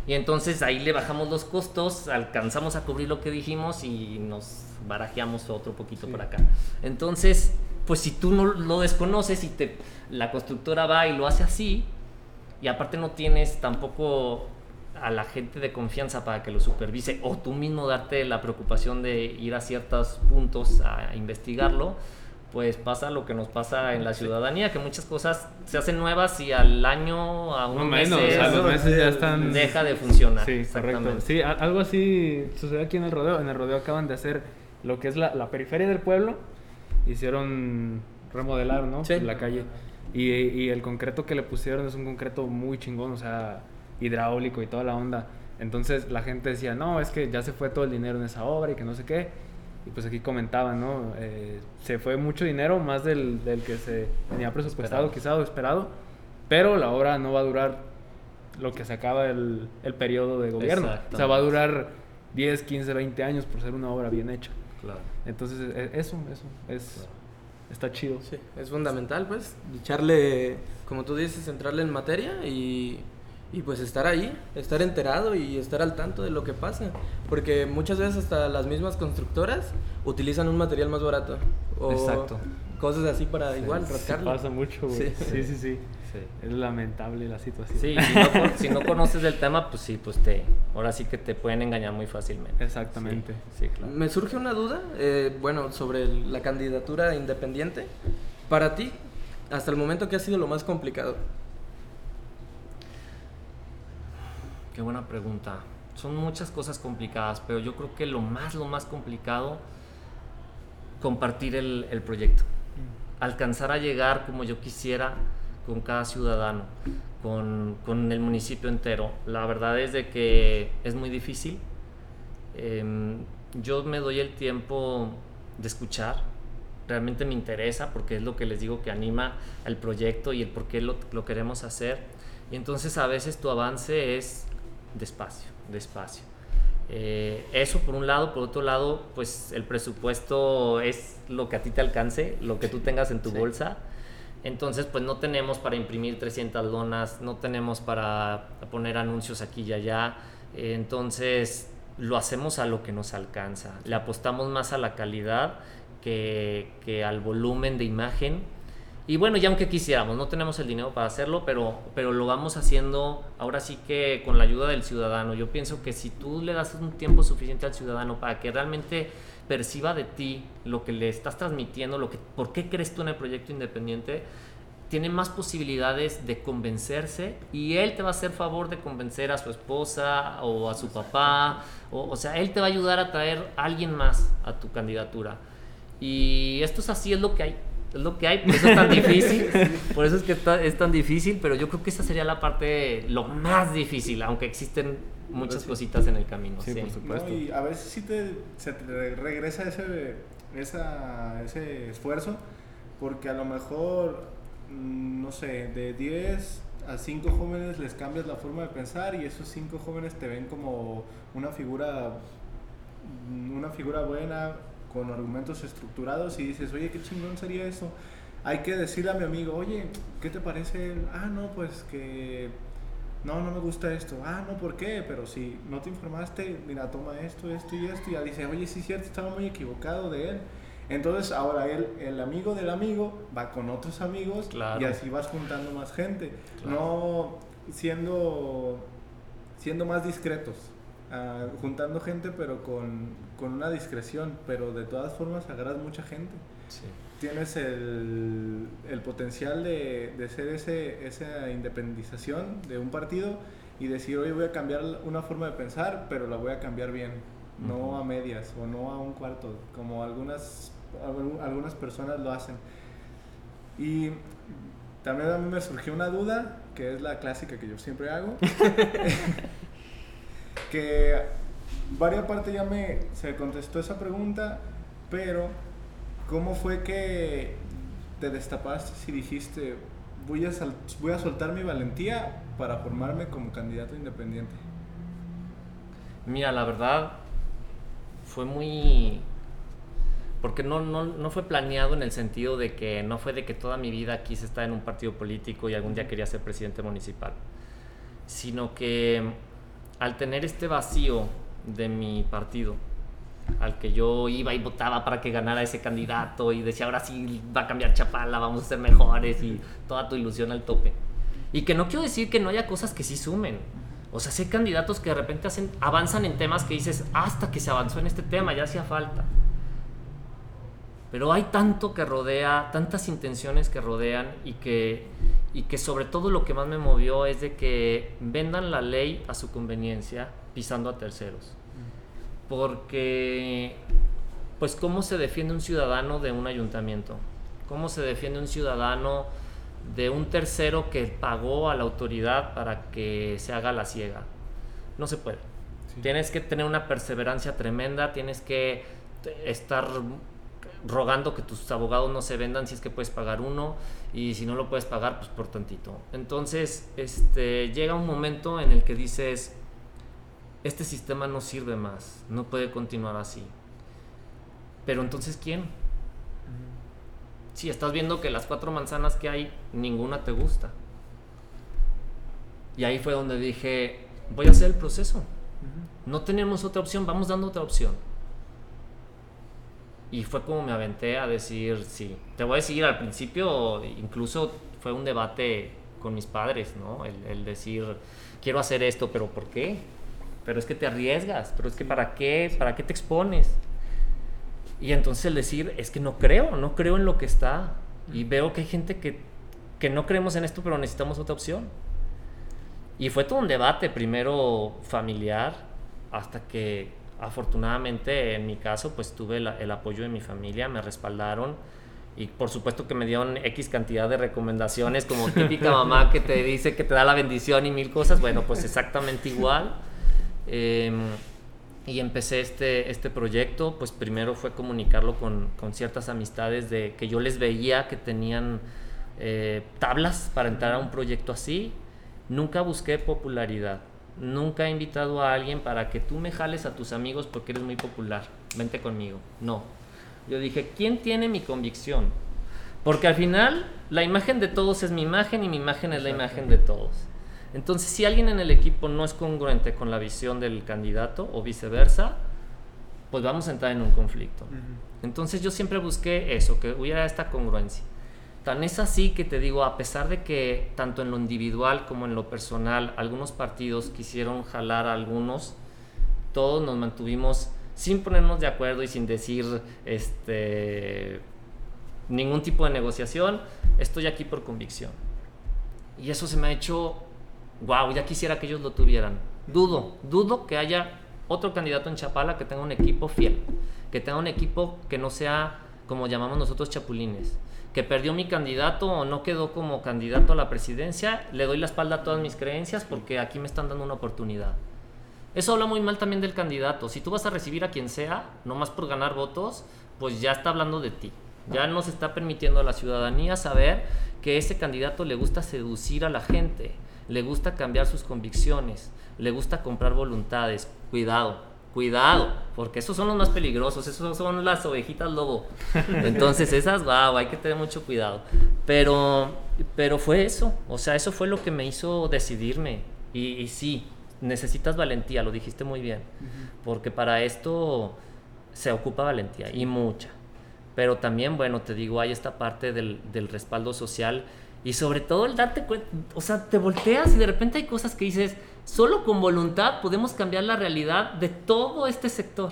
Y entonces ahí le bajamos los costos, alcanzamos a cubrir lo que dijimos y nos barajeamos otro poquito por acá. Entonces, pues si tú no lo desconoces y te, la constructora va y lo hace así, y aparte no tienes tampoco a la gente de confianza para que lo supervise o tú mismo darte la preocupación de ir a ciertos puntos a investigarlo, pues pasa lo que nos pasa en la ciudadanía, que muchas cosas se hacen nuevas y al año, a unos No menos, meses, a los meses ya están... deja de funcionar. Sí, correcto. Sí, algo así sucedió aquí en el rodeo. En el rodeo acaban de hacer lo que es la, la periferia del pueblo. Hicieron remodelar, ¿no? Sí. La calle. Y, y el concreto que le pusieron es un concreto muy chingón, o sea, hidráulico y toda la onda. Entonces la gente decía, no, es que ya se fue todo el dinero en esa obra y que no sé qué. Y pues aquí comentaban, ¿no? Eh, se fue mucho dinero, más del, del que se tenía presupuestado, quizá o esperado. Pero la obra no va a durar lo que se acaba el, el periodo de gobierno. O sea, va a durar 10, 15, 20 años por ser una obra bien hecha. Claro. Entonces, e- eso, eso, es, está chido. Sí, es fundamental, pues, echarle, como tú dices, entrarle en materia y, y pues estar ahí, estar enterado y estar al tanto de lo que pasa. Porque muchas veces hasta las mismas constructoras utilizan un material más barato. O Exacto. Cosas así para igual Sí, rascarle. pasa mucho, güey. Sí. Sí, sí, sí. Sí. Es lamentable la situación. Sí, si no, con- si no conoces del tema, pues sí, pues te, ahora sí que te pueden engañar muy fácilmente. Exactamente. Sí, sí, claro. Me surge una duda, eh, bueno, sobre el- la candidatura independiente. Para ti, hasta el momento, ¿qué ha sido lo más complicado? Qué buena pregunta. Son muchas cosas complicadas, pero yo creo que lo más, lo más complicado, compartir el, el proyecto. Alcanzar a llegar como yo quisiera con cada ciudadano, con, con el municipio entero. La verdad es de que es muy difícil. Em, yo me doy el tiempo de escuchar. Realmente me interesa porque es lo que les digo que anima al proyecto y el por qué lo, lo queremos hacer. Y entonces a veces tu avance es despacio, despacio. Eh, eso por un lado, por otro lado, pues el presupuesto es lo que a ti te alcance, lo que tú tengas en tu Sí. bolsa. Entonces, pues no tenemos para imprimir 300 donas, no tenemos para poner anuncios aquí y allá. Entonces, lo hacemos a lo que nos alcanza. Le apostamos más a la calidad que, que al volumen de imagen. Y bueno, ya aunque quisiéramos, no tenemos el dinero para hacerlo, pero, pero lo vamos haciendo ahora sí que con la ayuda del ciudadano. Yo pienso que si tú le das un tiempo suficiente al ciudadano para que realmente perciba de ti lo que le estás transmitiendo, lo que, por qué crees tú en el proyecto independiente, tiene más posibilidades de convencerse y él te va a hacer favor de convencer a su esposa o a su papá, o, o sea, él te va a ayudar a traer a alguien más a tu candidatura. Y esto es así, es lo que hay. Es lo que hay, por eso es tan [LAUGHS] difícil. Por eso es que está- es tan difícil, pero yo creo que esa sería la parte, lo más difícil, aunque existen muchas cositas en el camino. Sí, Sí, por supuesto. No, y a veces sí te, se te re- regresa ese, esa, ese esfuerzo, porque a lo mejor, mm, no sé, de 10 a 5 jóvenes les cambias la forma de pensar y esos 5 jóvenes te ven como una figura, mm, una figura buena, con argumentos estructurados y dices, oye, qué chingón sería eso. Hay que decirle a mi amigo, oye, ¿qué te parece? Ah, no, pues que no, no me gusta esto. Ah, no, ¿por qué? Pero si no te informaste, mira, toma esto, esto y esto. Y ya dice, oye, sí es cierto, estaba muy equivocado de él. Entonces ahora él, el amigo del amigo, va con otros amigos Claro. y así vas juntando más gente. Claro. No siendo, siendo más discretos. ah, juntando gente, pero con, con una discreción. Pero de todas formas agarras mucha gente sí. Tienes el, el potencial de, de ser ese, esa independización de un partido y decir, oye, voy a cambiar una forma de pensar, pero la voy a cambiar bien, no a medias o no a un cuarto, como algunas, algu- algunas personas lo hacen. Y también a mí me surgió una duda, que es la clásica que yo siempre hago, [LAUGHS] que varias partes ya me se contestó esa pregunta, pero ¿cómo fue que te destapaste y dijiste voy a, sal- voy a soltar mi valentía para formarme como candidato independiente? Mira, la verdad fue muy... Porque no, no, no fue planeado en el sentido de que no fue de que toda mi vida quise estar en un partido político y algún día quería ser presidente municipal, sino que al tener este vacío de mi partido, al que yo iba y votaba para que ganara ese candidato y decía, ahora sí va a cambiar Chapala, vamos a ser mejores y toda tu ilusión al tope. Y que no quiero decir que no haya cosas que sí sumen. O sea, hay candidatos que de repente hacen, avanzan en temas que dices, hasta que se avanzó en este tema, ya hacía falta. Pero hay tanto que rodea, tantas intenciones que rodean y que, y que sobre todo lo que más me movió es de que vendan la ley a su conveniencia pisando a terceros porque pues cómo se defiende un ciudadano de un ayuntamiento, cómo se defiende un ciudadano de un tercero que pagó a la autoridad para que se haga la ciega. No se puede. Tienes que tener una perseverancia tremenda, tienes que estar rogando que tus abogados no se vendan si es que puedes pagar uno y si no lo puedes pagar pues por tantito. Entonces, este llega un momento en el que dices este sistema no sirve más, no puede continuar así. Pero entonces, ¿quién? Si estás viendo que las cuatro manzanas que hay, ninguna te gusta. Y ahí fue donde dije, voy a hacer el proceso. No tenemos otra opción, vamos dando otra opción. Y fue como me aventé a decir, sí, te voy a decir al principio, incluso fue un debate con mis padres, ¿no? El, el decir, quiero hacer esto, pero ¿por qué? Pero es que te arriesgas, pero es que ¿para qué? ¿Para qué te expones? Y entonces el decir, es que no creo, no creo en lo que está. Y veo que hay gente que, que no creemos en esto, pero necesitamos otra opción. Y fue todo un debate, primero familiar, hasta que afortunadamente en mi caso pues tuve el apoyo de mi familia, me respaldaron y por supuesto que me dieron X cantidad de recomendaciones como típica mamá que te dice que te da la bendición y mil cosas, bueno pues exactamente igual. Em, y empecé este, este proyecto, pues primero fue comunicarlo con, con, ciertas amistades de que yo les veía que tenían eh, tablas para entrar a un proyecto así. Nunca busqué popularidad. Nunca he invitado a alguien para que tú me jales a tus amigos porque eres muy popular. Vente conmigo. No. Yo dije, ¿quién tiene mi convicción? Porque al final la imagen de todos es mi imagen y mi imagen es la imagen de todos. Entonces, si alguien en el equipo no es congruente con la visión del candidato o viceversa, pues vamos a entrar en un conflicto. Entonces, yo siempre busqué eso, que hubiera esta congruencia. Tan es así que te digo, a pesar de que tanto en lo individual como en lo personal, algunos partidos quisieron jalar a algunos, todos nos mantuvimos sin ponernos de acuerdo y sin decir este ningún tipo de negociación, estoy aquí por convicción. Y eso se me ha hecho wow, ya quisiera que ellos lo tuvieran. Dudo, dudo que haya otro candidato en Chapala que tenga un equipo fiel, que tenga un equipo que no sea como llamamos nosotros chapulines, que perdió mi candidato o no quedó como candidato a la presidencia, le doy la espalda a todas mis creencias porque aquí me están dando una oportunidad. Eso habla muy mal también del candidato. Si tú vas a recibir a quien sea, nomás por ganar votos, pues ya está hablando de ti. Ya nos está permitiendo a la ciudadanía saber que ese candidato le gusta seducir a la gente le gusta cambiar sus convicciones, le gusta comprar voluntades. Cuidado, cuidado, porque esos son los más peligrosos, esos son las ovejitas lobo. [LAUGHS] Entonces esas, wow, hay que tener mucho cuidado. Pero, pero fue eso, o sea, eso fue lo que me hizo decidirme. Y, sí, necesitas valentía, lo dijiste muy bien, porque para esto se ocupa valentía y mucha. Pero también, bueno, te digo, hay esta parte del, del respaldo social y sobre todo el darte cuenta, o sea, te volteas y de repente hay cosas que dices, solo con voluntad podemos cambiar la realidad de todo este sector.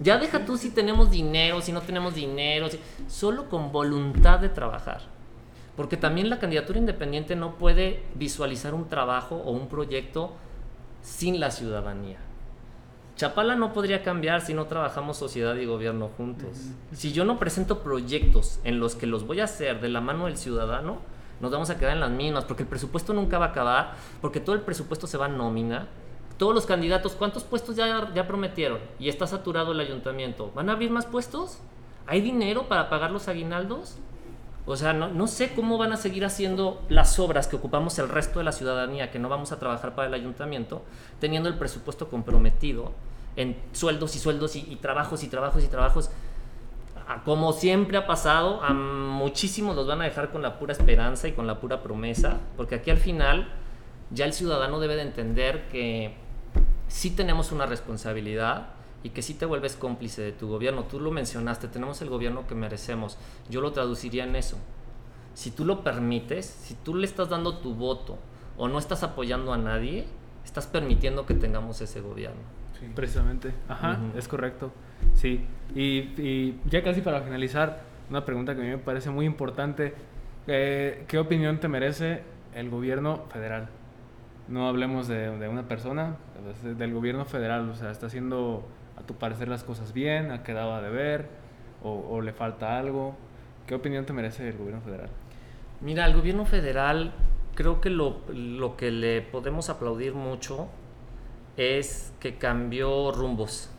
Ya deja tú si tenemos dinero, si no tenemos dinero, solo con voluntad de trabajar. Porque también la candidatura independiente no puede visualizar un trabajo o un proyecto sin la ciudadanía. Chapala no podría cambiar si no trabajamos sociedad y gobierno juntos. Si yo no presento proyectos en los que los voy a hacer de la mano del ciudadano, nos vamos a quedar en las mismas, porque el presupuesto nunca va a acabar, porque todo el presupuesto se va a nómina. Todos los candidatos, ¿cuántos puestos ya, ya prometieron? Y está saturado el ayuntamiento. ¿Van a abrir más puestos? ¿Hay dinero para pagar los aguinaldos? O sea, no, no, sé cómo van a seguir haciendo las obras que ocupamos el resto de la ciudadanía, que no vamos a trabajar para el ayuntamiento, teniendo el presupuesto comprometido en sueldos y sueldos y trabajos y trabajos y trabajos como siempre ha pasado, a muchísimos los van a dejar con la pura esperanza y con la pura promesa, porque aquí al final ya el ciudadano debe de entender que sí tenemos una responsabilidad y que sí te vuelves cómplice de tu gobierno. Tú lo mencionaste, tenemos el gobierno que merecemos. Yo lo traduciría en eso. Si tú lo permites, si tú le estás dando tu voto o no estás apoyando a nadie, estás permitiendo que tengamos ese gobierno. Sí, precisamente. Ajá, es correcto. Sí. Y, y ya casi para finalizar, una pregunta que a mí me parece muy importante. Eh, ¿Qué opinión te merece el gobierno federal? No hablemos de, de una persona, del gobierno federal. O sea, ¿está haciendo a tu parecer las cosas bien? ¿Ha quedado a deber? ¿O, o le falta algo? ¿Qué opinión te merece el gobierno federal? Mira, al gobierno federal creo que lo, lo que le podemos aplaudir mucho es que cambió rumbos,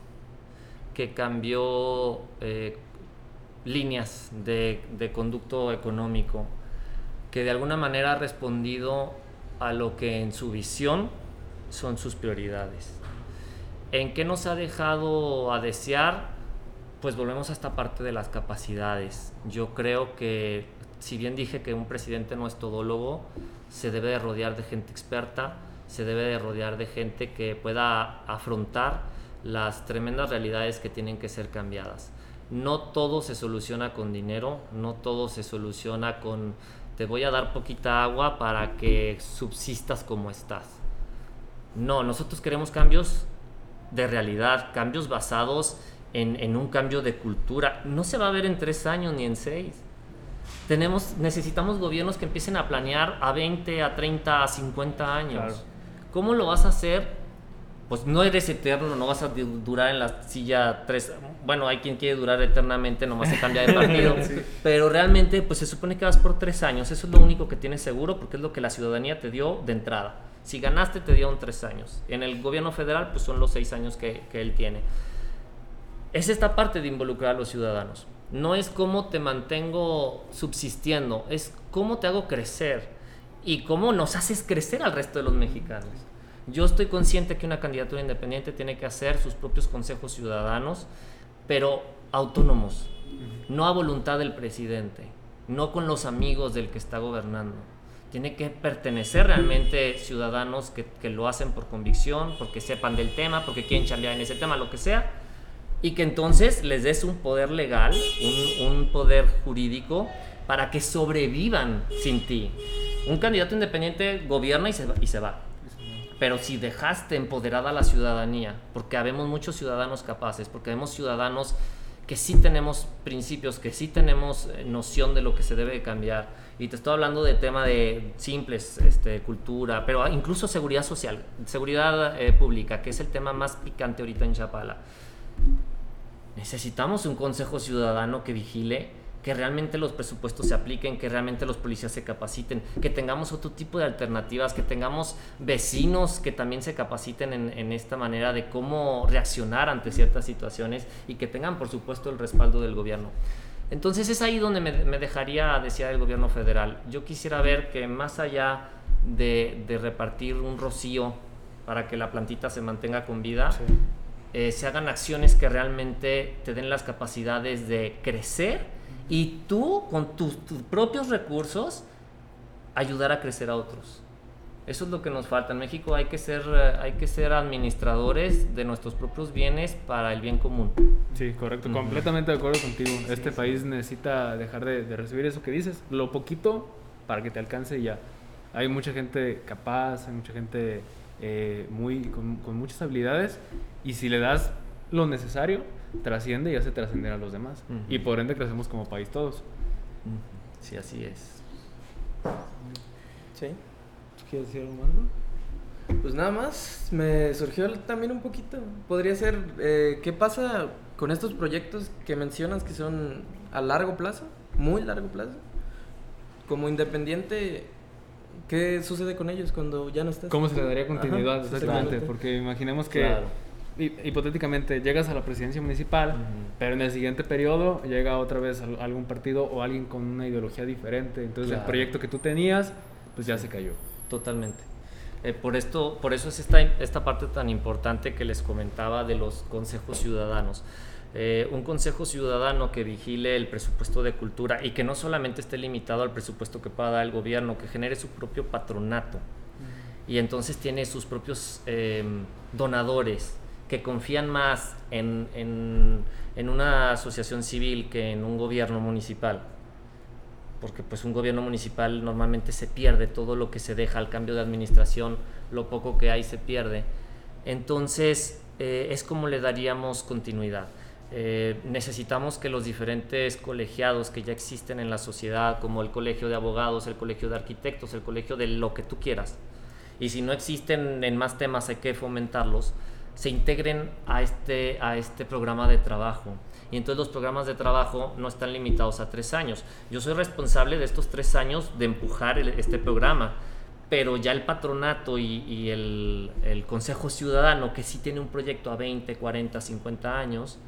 que cambió eh, líneas de, de conducto económico, que de alguna manera ha respondido a lo que en su visión son sus prioridades. ¿En qué nos ha dejado a desear? Pues volvemos a esta parte de las capacidades. Yo creo que, si bien dije que un presidente no es todólogo, se debe de rodear de gente experta, se debe de rodear de gente que pueda afrontar las tremendas realidades que tienen que ser cambiadas. No todo se soluciona con dinero, no todo se soluciona con te voy a dar poquita agua para que subsistas como estás. No, nosotros queremos cambios de realidad, cambios basados en, en, un cambio de cultura. No se va a ver en tres años ni en seis. Tenemos, necesitamos gobiernos que empiecen a planear a 20, a 30, a 50 años. Claro. ¿Cómo lo vas a hacer? Pues no eres eterno, no vas a durar en la silla tres. Bueno, hay quien quiere durar eternamente, nomás se cambia de partido. [LAUGHS] sí. Pero realmente, pues se supone que vas por tres años. Eso es lo único que tienes seguro porque es lo que la ciudadanía te dio de entrada. Si ganaste, te dieron tres años. En el gobierno federal, pues son los seis años que, que él tiene. Es esta parte de involucrar a los ciudadanos. No es cómo te mantengo subsistiendo, es cómo te hago crecer y cómo nos haces crecer al resto de los mexicanos. Yo estoy consciente que una candidatura independiente tiene que hacer sus propios consejos ciudadanos, pero autónomos, no a voluntad del presidente, no con los amigos del que está gobernando. Tiene que pertenecer realmente ciudadanos que, que lo hacen por convicción, porque sepan del tema, porque quieren chambear en ese tema, lo que sea, y que entonces les des un poder legal, un, un, poder jurídico para que sobrevivan sin ti. Un candidato independiente gobierna y se va. Y se va. Pero si dejaste empoderada a la ciudadanía, porque habemos muchos ciudadanos capaces, porque vemos ciudadanos que sí tenemos principios, que sí tenemos noción de lo que se debe de cambiar. Y te estoy hablando de tema de simples, este, cultura, pero incluso seguridad social, seguridad eh, pública, que es el tema más picante ahorita en Chapala necesitamos un consejo ciudadano que vigile que realmente los presupuestos se apliquen, que realmente los policías se capaciten, que tengamos otro tipo de alternativas, que tengamos vecinos que también se capaciten en, en, esta manera de cómo reaccionar ante ciertas situaciones y que tengan, por supuesto, el respaldo del gobierno. Entonces es ahí donde me, me dejaría desear el gobierno federal. Yo quisiera ver que más allá de, de repartir un rocío para que la plantita se mantenga con vida, sí eh, se hagan acciones que realmente te den las capacidades de crecer y tú con tus, tus, propios recursos ayudar a crecer a otros. Eso es lo que nos falta. En México hay que ser, hay que ser administradores de nuestros propios bienes para el bien común. Sí, correcto. Uh -huh. Completamente de acuerdo contigo. Sí, este sí, país necesita dejar de, de, recibir eso que dices. Lo poquito para que te alcance y ya. Hay mucha gente capaz, hay mucha gente eh, muy, con, con, muchas habilidades y si le das lo necesario, trasciende y hace trascender a los demás. Uh -huh. Y por ende crecemos como país todos. Uh -huh. Sí, así es. Sí. ¿Quieres decir algo más? Pues nada más, me surgió también un poquito. Podría ser, eh, ¿qué pasa con estos proyectos que mencionas que son a largo plazo, muy largo plazo? Como independiente, ¿Qué sucede con ellos cuando ya no estás? ¿Cómo se le daría continuidad? Ajá, exactamente, porque imaginemos que claro. Hipotéticamente llegas a la presidencia municipal, uh -huh. pero en el siguiente periodo llega otra vez algún partido o alguien con una ideología diferente, entonces claro. el proyecto que tú tenías, pues ya se cayó. Totalmente. Eh, por, esto, por eso es esta, esta parte tan importante que les comentaba de los consejos ciudadanos. Eh, un consejo ciudadano que vigile el presupuesto de cultura y que no solamente esté limitado al presupuesto que pueda dar el gobierno, que genere su propio patronato y entonces tiene sus propios eh, donadores que confían más en, en, una asociación civil que en un gobierno municipal. Porque pues un gobierno municipal normalmente se pierde todo lo que se deja al cambio de administración, lo poco que hay se pierde. Entonces eh, es como le daríamos continuidad. Eh, necesitamos que los diferentes colegiados que ya existen en la sociedad, como el colegio de abogados, el colegio de arquitectos, el colegio de lo que tú quieras, y si no existen en más temas hay que fomentarlos, se integren a este, a este programa de trabajo. Y entonces los programas de trabajo no están limitados a tres años. Yo soy responsable de estos tres años de empujar este programa, pero ya el patronato y, el, el, Consejo Ciudadano, que sí tiene un proyecto a 20, 40, 50 años,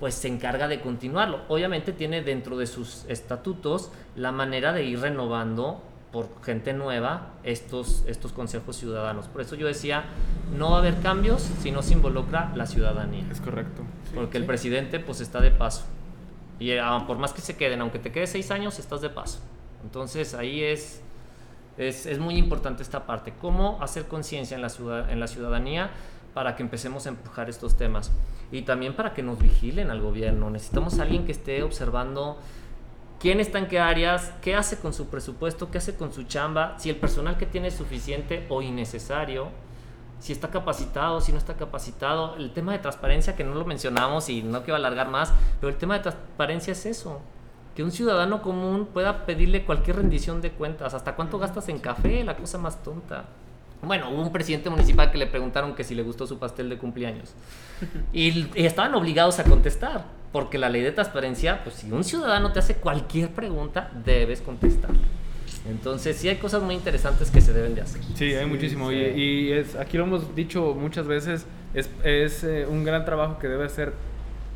pues se encarga de continuarlo. Obviamente tiene dentro de sus estatutos la manera de ir renovando por gente nueva estos, estos consejos ciudadanos. Por eso yo decía, no va a haber cambios si no se involucra la ciudadanía. Es correcto. Porque el presidente pues está de paso. Y ah, por más que se queden, aunque te quedes seis años, estás de paso. Entonces ahí es, es, es muy importante esta parte. ¿Cómo hacer conciencia en, la ciudad, en la ciudadanía para que empecemos a empujar estos temas? Y también para que nos vigilen al gobierno. Necesitamos a alguien que esté observando quién está en qué áreas, qué hace con su presupuesto, qué hace con su chamba, si el personal que tiene es suficiente o innecesario, si está capacitado, si no está capacitado. El tema de transparencia, que no lo mencionamos y no quiero alargar más, pero el tema de transparencia es eso. Que un ciudadano común pueda pedirle cualquier rendición de cuentas, hasta cuánto gastas en café, la cosa más tonta. Bueno, hubo un presidente municipal que le preguntaron que si le gustó su pastel de cumpleaños. [LAUGHS] Y, y estaban obligados a contestar porque la ley de transparencia, pues si un ciudadano te hace cualquier pregunta, debes contestar. Entonces sí hay cosas muy interesantes que se deben de hacer. Sí, hay muchísimo. Y, es, aquí lo hemos dicho muchas veces, es, es eh, un gran trabajo que debe hacer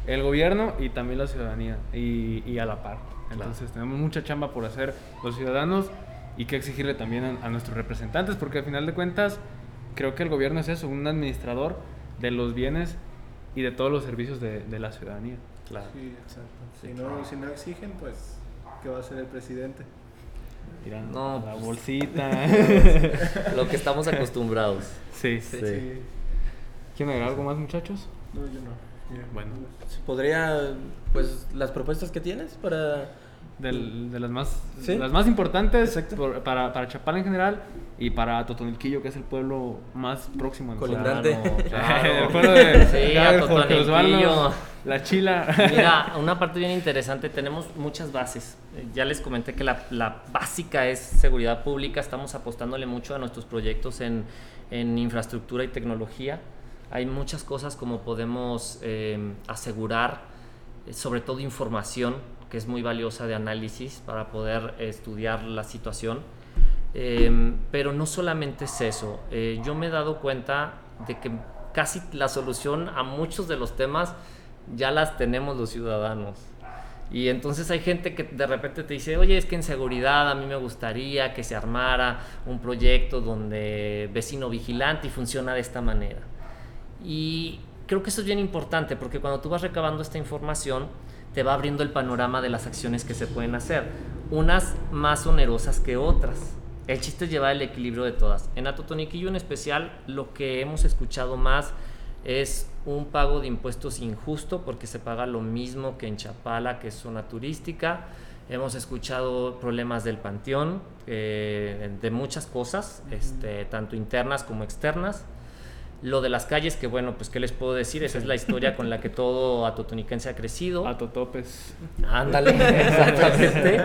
el gobierno y también la ciudadanía y, y a la par. Entonces tenemos mucha chamba por hacer los ciudadanos y que exigirle también a, a, nuestros representantes, porque al final de cuentas creo que el gobierno es eso, un administrador de los bienes y de todos los servicios de, de la ciudadanía. Claro. Sí, exacto. Si, no, si no exigen, pues, ¿qué va a hacer el presidente? No, la pues, bolsita. [LAUGHS] lo que estamos acostumbrados. Sí, sí. sí. ¿Quieren agregar algo más, muchachos? No, yo no. Bueno, podría, pues, las propuestas que tienes para de las más, las más importantes para, para Chapala en general y para Totonilquillo, que es el pueblo más próximo. Colindante. [LAUGHS] Claro. pueblo de, sí, la Chila. Mira, [LAUGHS] una parte bien interesante, tenemos muchas bases. Ya les comenté que la, la básica es seguridad pública, estamos apostándole mucho a nuestros proyectos en, en infraestructura y tecnología. Hay muchas cosas como podemos eh, asegurar, eh, sobre todo información que es muy valiosa de análisis para poder estudiar la situación. Em, pero no solamente es eso, eh, yo me he dado cuenta de que casi la solución a muchos de los temas ya las tenemos los ciudadanos. Y entonces hay gente que de repente te dice, oye, es que en seguridad a mí me gustaría que se armara un proyecto donde vecino vigilante y funciona de esta manera. Y creo que eso es bien importante porque cuando tú vas recabando esta información, te va abriendo el panorama de las acciones que se pueden hacer, unas más onerosas que otras. El chiste es llevar el equilibrio de todas. En Atotoniquillo en especial, lo que hemos escuchado más es un pago de impuestos injusto porque se paga lo mismo que en Chapala, que es zona turística. Hemos escuchado problemas del panteón, eh, de muchas cosas, este, tanto internas como externas. Lo de las calles, que bueno, pues qué les puedo decir, esa es la historia con la que todo atotoniquense ha crecido. Atotopes. Ándale, [LAUGHS] exactamente.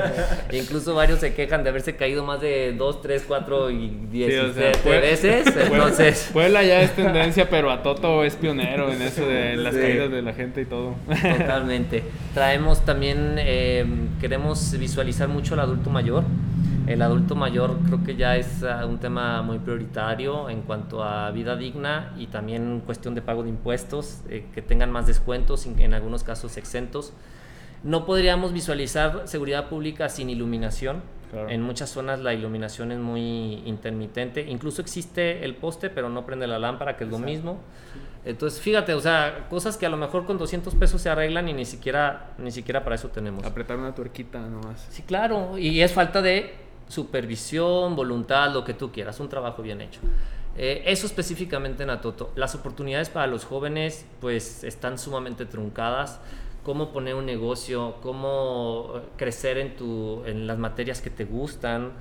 incluso varios se quejan de haberse caído más de 2, 3, 4 y 17 veces. Entonces... Puebla ya es tendencia, pero Atoto es pionero en eso de las caídas de la gente y todo. Totalmente. Traemos también, eh, queremos visualizar mucho al adulto mayor. El adulto mayor creo que ya es ah, un tema muy prioritario en cuanto a vida digna y también cuestión de pago de impuestos, eh, que tengan más descuentos, en algunos casos exentos. No podríamos visualizar seguridad pública sin iluminación. En muchas zonas la iluminación es muy intermitente. Incluso existe el poste, pero no prende la lámpara, que es lo mismo. Entonces, fíjate, o sea, cosas que a lo mejor con 200 pesos se arreglan y ni siquiera, ni siquiera para eso tenemos. Apretar una tuerquita nomás. Sí, claro. Y es falta de supervisión, voluntad, lo que tú quieras, un trabajo bien hecho. Eh, eso específicamente en Atoto. Las oportunidades para los jóvenes pues están sumamente truncadas. Cómo poner un negocio, cómo crecer en, tu, en las materias que te gustan,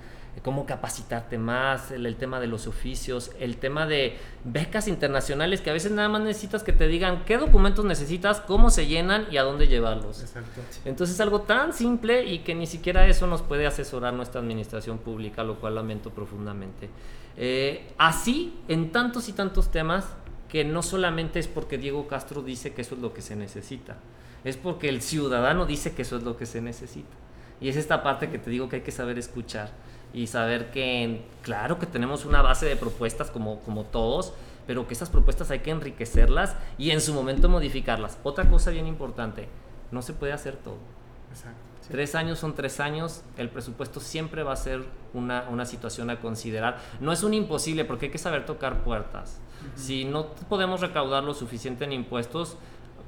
cómo capacitarte más, el, tema de los oficios, el tema de becas internacionales que a veces nada más necesitas que te digan qué documentos necesitas, cómo se llenan y a dónde llevarlos. Exacto. Entonces es algo tan simple y que ni siquiera eso nos puede asesorar nuestra administración pública, lo cual lamento profundamente. Eh, así en tantos y tantos temas que no solamente es porque Diego Castro dice que eso es lo que se necesita, es porque el ciudadano dice que eso es lo que se necesita. Y es esta parte que te digo que hay que saber escuchar y saber que, claro que tenemos una base de propuestas como, como todos, pero que esas propuestas hay que enriquecerlas y en su momento modificarlas. Otra cosa bien importante, no se puede hacer todo. Exacto. Tres años son tres años, el presupuesto siempre va a ser una, una, situación a considerar. No es un imposible porque hay que saber tocar puertas. Si no podemos recaudar lo suficiente en impuestos,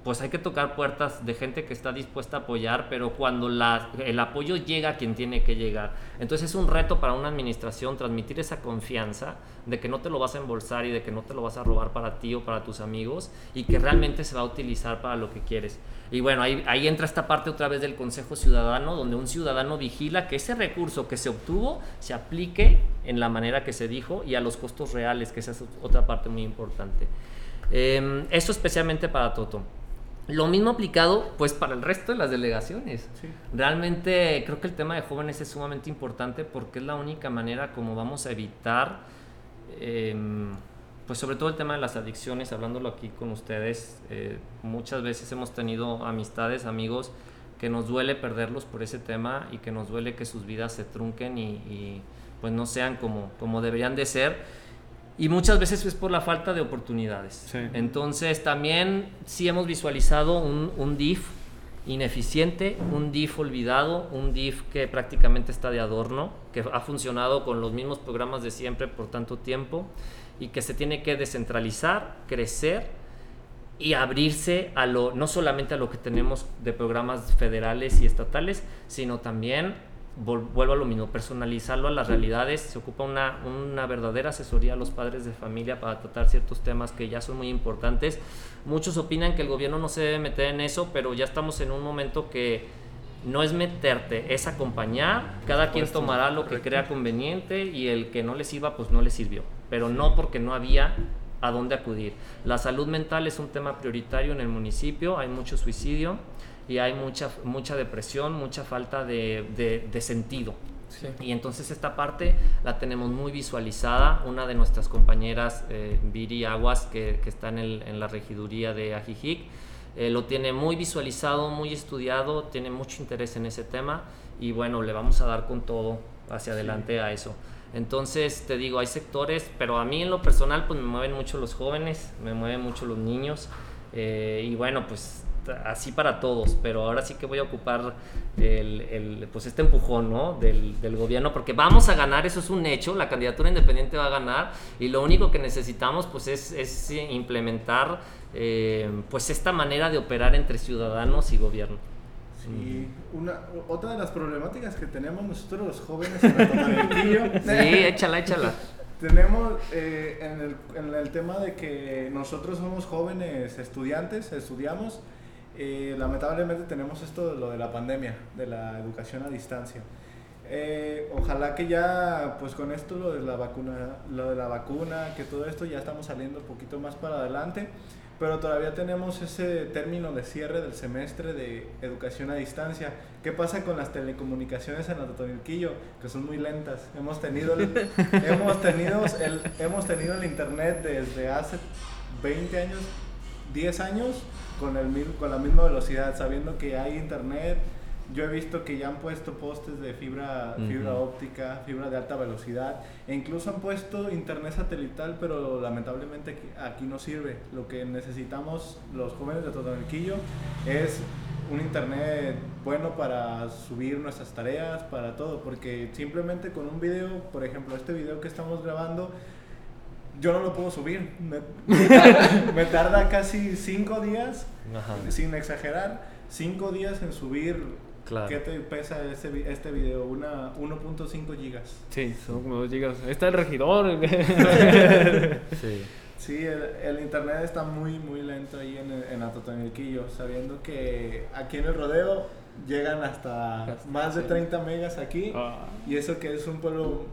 pues hay que tocar puertas de gente que está dispuesta a apoyar, pero cuando la, el apoyo llega a quien tiene que llegar. Entonces es un reto para una administración transmitir esa confianza de que no te lo vas a embolsar y de que no te lo vas a robar para ti o para tus amigos y que realmente se va a utilizar para lo que quieres. Y bueno, ahí, ahí entra esta parte otra vez del Consejo Ciudadano, donde un ciudadano vigila que ese recurso que se obtuvo se aplique en la manera que se dijo y a los costos reales, que esa es otra parte muy importante. Eh, eso especialmente para Toto. Lo mismo aplicado pues para el resto de las delegaciones. Realmente creo que el tema de jóvenes es sumamente importante porque es la única manera como vamos a evitar, em, pues sobre todo el tema de las adicciones, hablándolo aquí con ustedes, eh, muchas veces hemos tenido amistades, amigos, que nos duele perderlos por ese tema y que nos duele que sus vidas se trunquen y, y pues no sean como, como deberían de ser y muchas veces es por la falta de oportunidades. Entonces también sí hemos visualizado un, un, DIF ineficiente, un DIF olvidado, un DIF que prácticamente está de adorno, que ha funcionado con los mismos programas de siempre por tanto tiempo y que se tiene que descentralizar, crecer y abrirse a lo no solamente a lo que tenemos de programas federales y estatales, sino también vuelvo a lo mismo, personalizarlo a las realidades, se ocupa una, una, verdadera asesoría a los padres de familia para tratar ciertos temas que ya son muy importantes. Muchos opinan que el gobierno no se debe meter en eso, pero ya estamos en un momento que no es meterte, es acompañar, cada quien tomará lo que crea conveniente y el que no le sirva, pues no le sirvió, pero no porque no había a dónde acudir. La salud mental es un tema prioritario en el municipio, hay mucho suicidio y hay mucha, mucha depresión, mucha falta de, de, sentido. Y entonces esta parte la tenemos muy visualizada. Una de nuestras compañeras, eh, Viri Aguas, que, que está en, el, en, la regiduría de Ajijic, eh, lo tiene muy visualizado, muy estudiado, tiene mucho interés en ese tema y bueno, le vamos a dar con todo hacia adelante a eso. Entonces, te digo, hay sectores, pero a mí en lo personal, pues me mueven mucho los jóvenes, me mueven mucho los niños. Eh, y bueno, pues así para todos, pero ahora sí que voy a ocupar el, pues este empujón ¿no? del, del, gobierno, porque vamos a ganar, eso es un hecho, la candidatura independiente va a ganar y lo único que necesitamos pues es, es implementar eh, pues esta manera de operar entre ciudadanos y gobierno. Sí, una, otra de las problemáticas que tenemos nosotros los jóvenes en el [LAUGHS] Sí, échala, échala. Tenemos eh, en, el, en el tema de que nosotros somos jóvenes estudiantes, estudiamos, eh, lamentablemente tenemos esto de lo de la pandemia, de la educación a distancia. Eh, ojalá que ya, pues con esto lo de la vacuna, lo de la vacuna, que todo esto ya estamos saliendo un poquito más para adelante, pero todavía tenemos ese término de cierre del semestre de educación a distancia. ¿Qué pasa con las telecomunicaciones en Atotonilquillo? Que son muy lentas. Hemos tenido [LAUGHS] hemos tenido el, hemos tenido el internet desde hace 20 años, 10 años con, el, con la misma velocidad, sabiendo que hay internet. Yo he visto que ya han puesto postes de fibra, fibra óptica, fibra de alta velocidad, e incluso han puesto internet satelital, pero lamentablemente aquí no sirve. Lo que necesitamos los jóvenes de Totonilquillo es un internet bueno para subir nuestras tareas, para todo, porque simplemente con un video, por ejemplo, este video que estamos grabando, yo no lo puedo subir. Me, [LAUGHS] tarda, casi cinco días, sin exagerar, cinco días en subir Claro. ¿Qué te pesa este, este video? Una 1.5 gigas. Sí, son como dos gigas. Ahí está el regidor. [LAUGHS] Sí. Sí, el, el internet está muy, muy lento ahí en, en Atotonilquillo, sabiendo que aquí en el rodeo llegan hasta más de sí. 30 megas aquí, Ah. y eso que es un pueblo...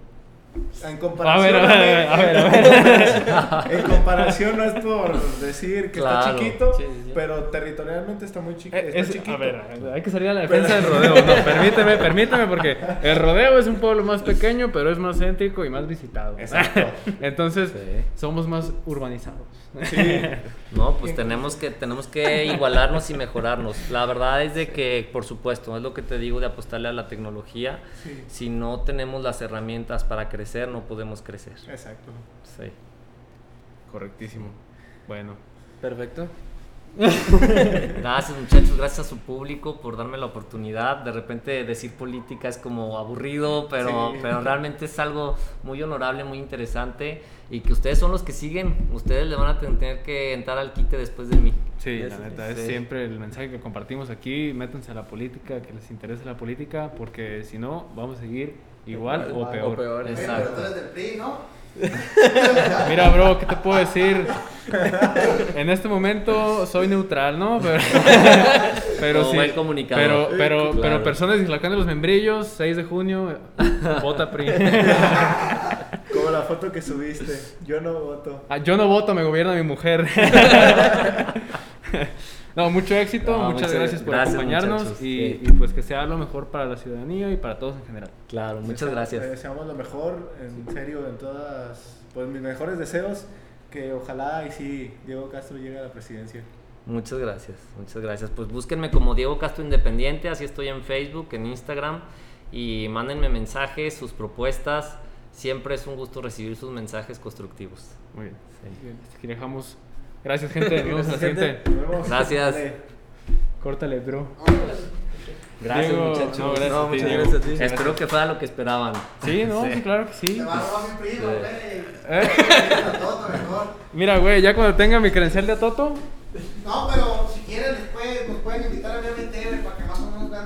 En A comparación, ver, a ver, a ver, a ver. [LAUGHS] en comparación no es por decir que está Claro. chiquito, Sí, sí, sí. pero territorialmente está muy chiquito. Eh, está es- chiquito. a ver, hay que salir a la defensa del rodeo. [LAUGHS] No, permíteme, permíteme, porque el rodeo es un pueblo más pequeño, pero es más céntrico y más visitado. Exacto. [LAUGHS] Entonces, Sí. somos más urbanizados. Sí. No, pues tenemos que, tenemos que igualarnos y mejorarnos. La verdad es de que, por supuesto, es lo que te digo de apostarle a la tecnología. Sí. Si no tenemos las herramientas para crecer, no podemos crecer. Exacto. Sí. Correctísimo. Bueno. Perfecto. [LAUGHS] Gracias muchachos, gracias a su público por darme la oportunidad. De repente decir política es como aburrido, pero, Sí. pero realmente es algo muy honorable, muy interesante y que ustedes son los que siguen. Ustedes le van a tener que entrar al quite después de mí. Sí, la neta, es sí. siempre el mensaje que compartimos aquí. Métanse a la política, que les interese la política, porque si no, vamos a seguir igual o Igual, peor. O peor. Exacto. pero tú eres del PRI, ¿no? [LAUGHS] Mira, bro, ¿qué te puedo decir? En este momento soy neutral, ¿no? Pero, [LAUGHS] pero Como sí. buen comunicador. Pero, pero, Claro. pero personas dislocando los membrillos, 6 de junio, vota PRI. [LAUGHS] Como la foto que subiste. Yo no voto. Ah, yo no voto, me gobierna mi mujer. No, mucho éxito, No, muchas gracias por gracias, acompañarnos y, Sí. y pues que sea lo mejor para la ciudadanía y para todos en general. Claro, muchas Desea- gracias. Le deseamos lo mejor, en serio, en todas. Pues mis mejores deseos. Que ojalá y sí, Diego Castro llegue a la presidencia. Muchas gracias, muchas gracias. Pues búsquenme como Diego Castro Independiente, así estoy en Facebook, en Instagram y mándenme mensajes, sus propuestas. Siempre es un gusto recibir sus mensajes constructivos. Muy bien. Sí. Bien, aquí dejamos. Gracias, gente. Nos vemos en la Gracias, gente. siguiente. Gracias. Córtale, bro. Gracias Diego, muchachos. no, gracias No, a ti, muchas Diego. gracias a ti. Espero que fuera lo que esperaban. Sí, no, sí, claro que sí. Te va a robar mi primo, Sí. güey. ¿Eh? Mira, güey, ya cuando tenga mi credencial de Toto, No, pero si quieren después nos pueden invitar a güey, para que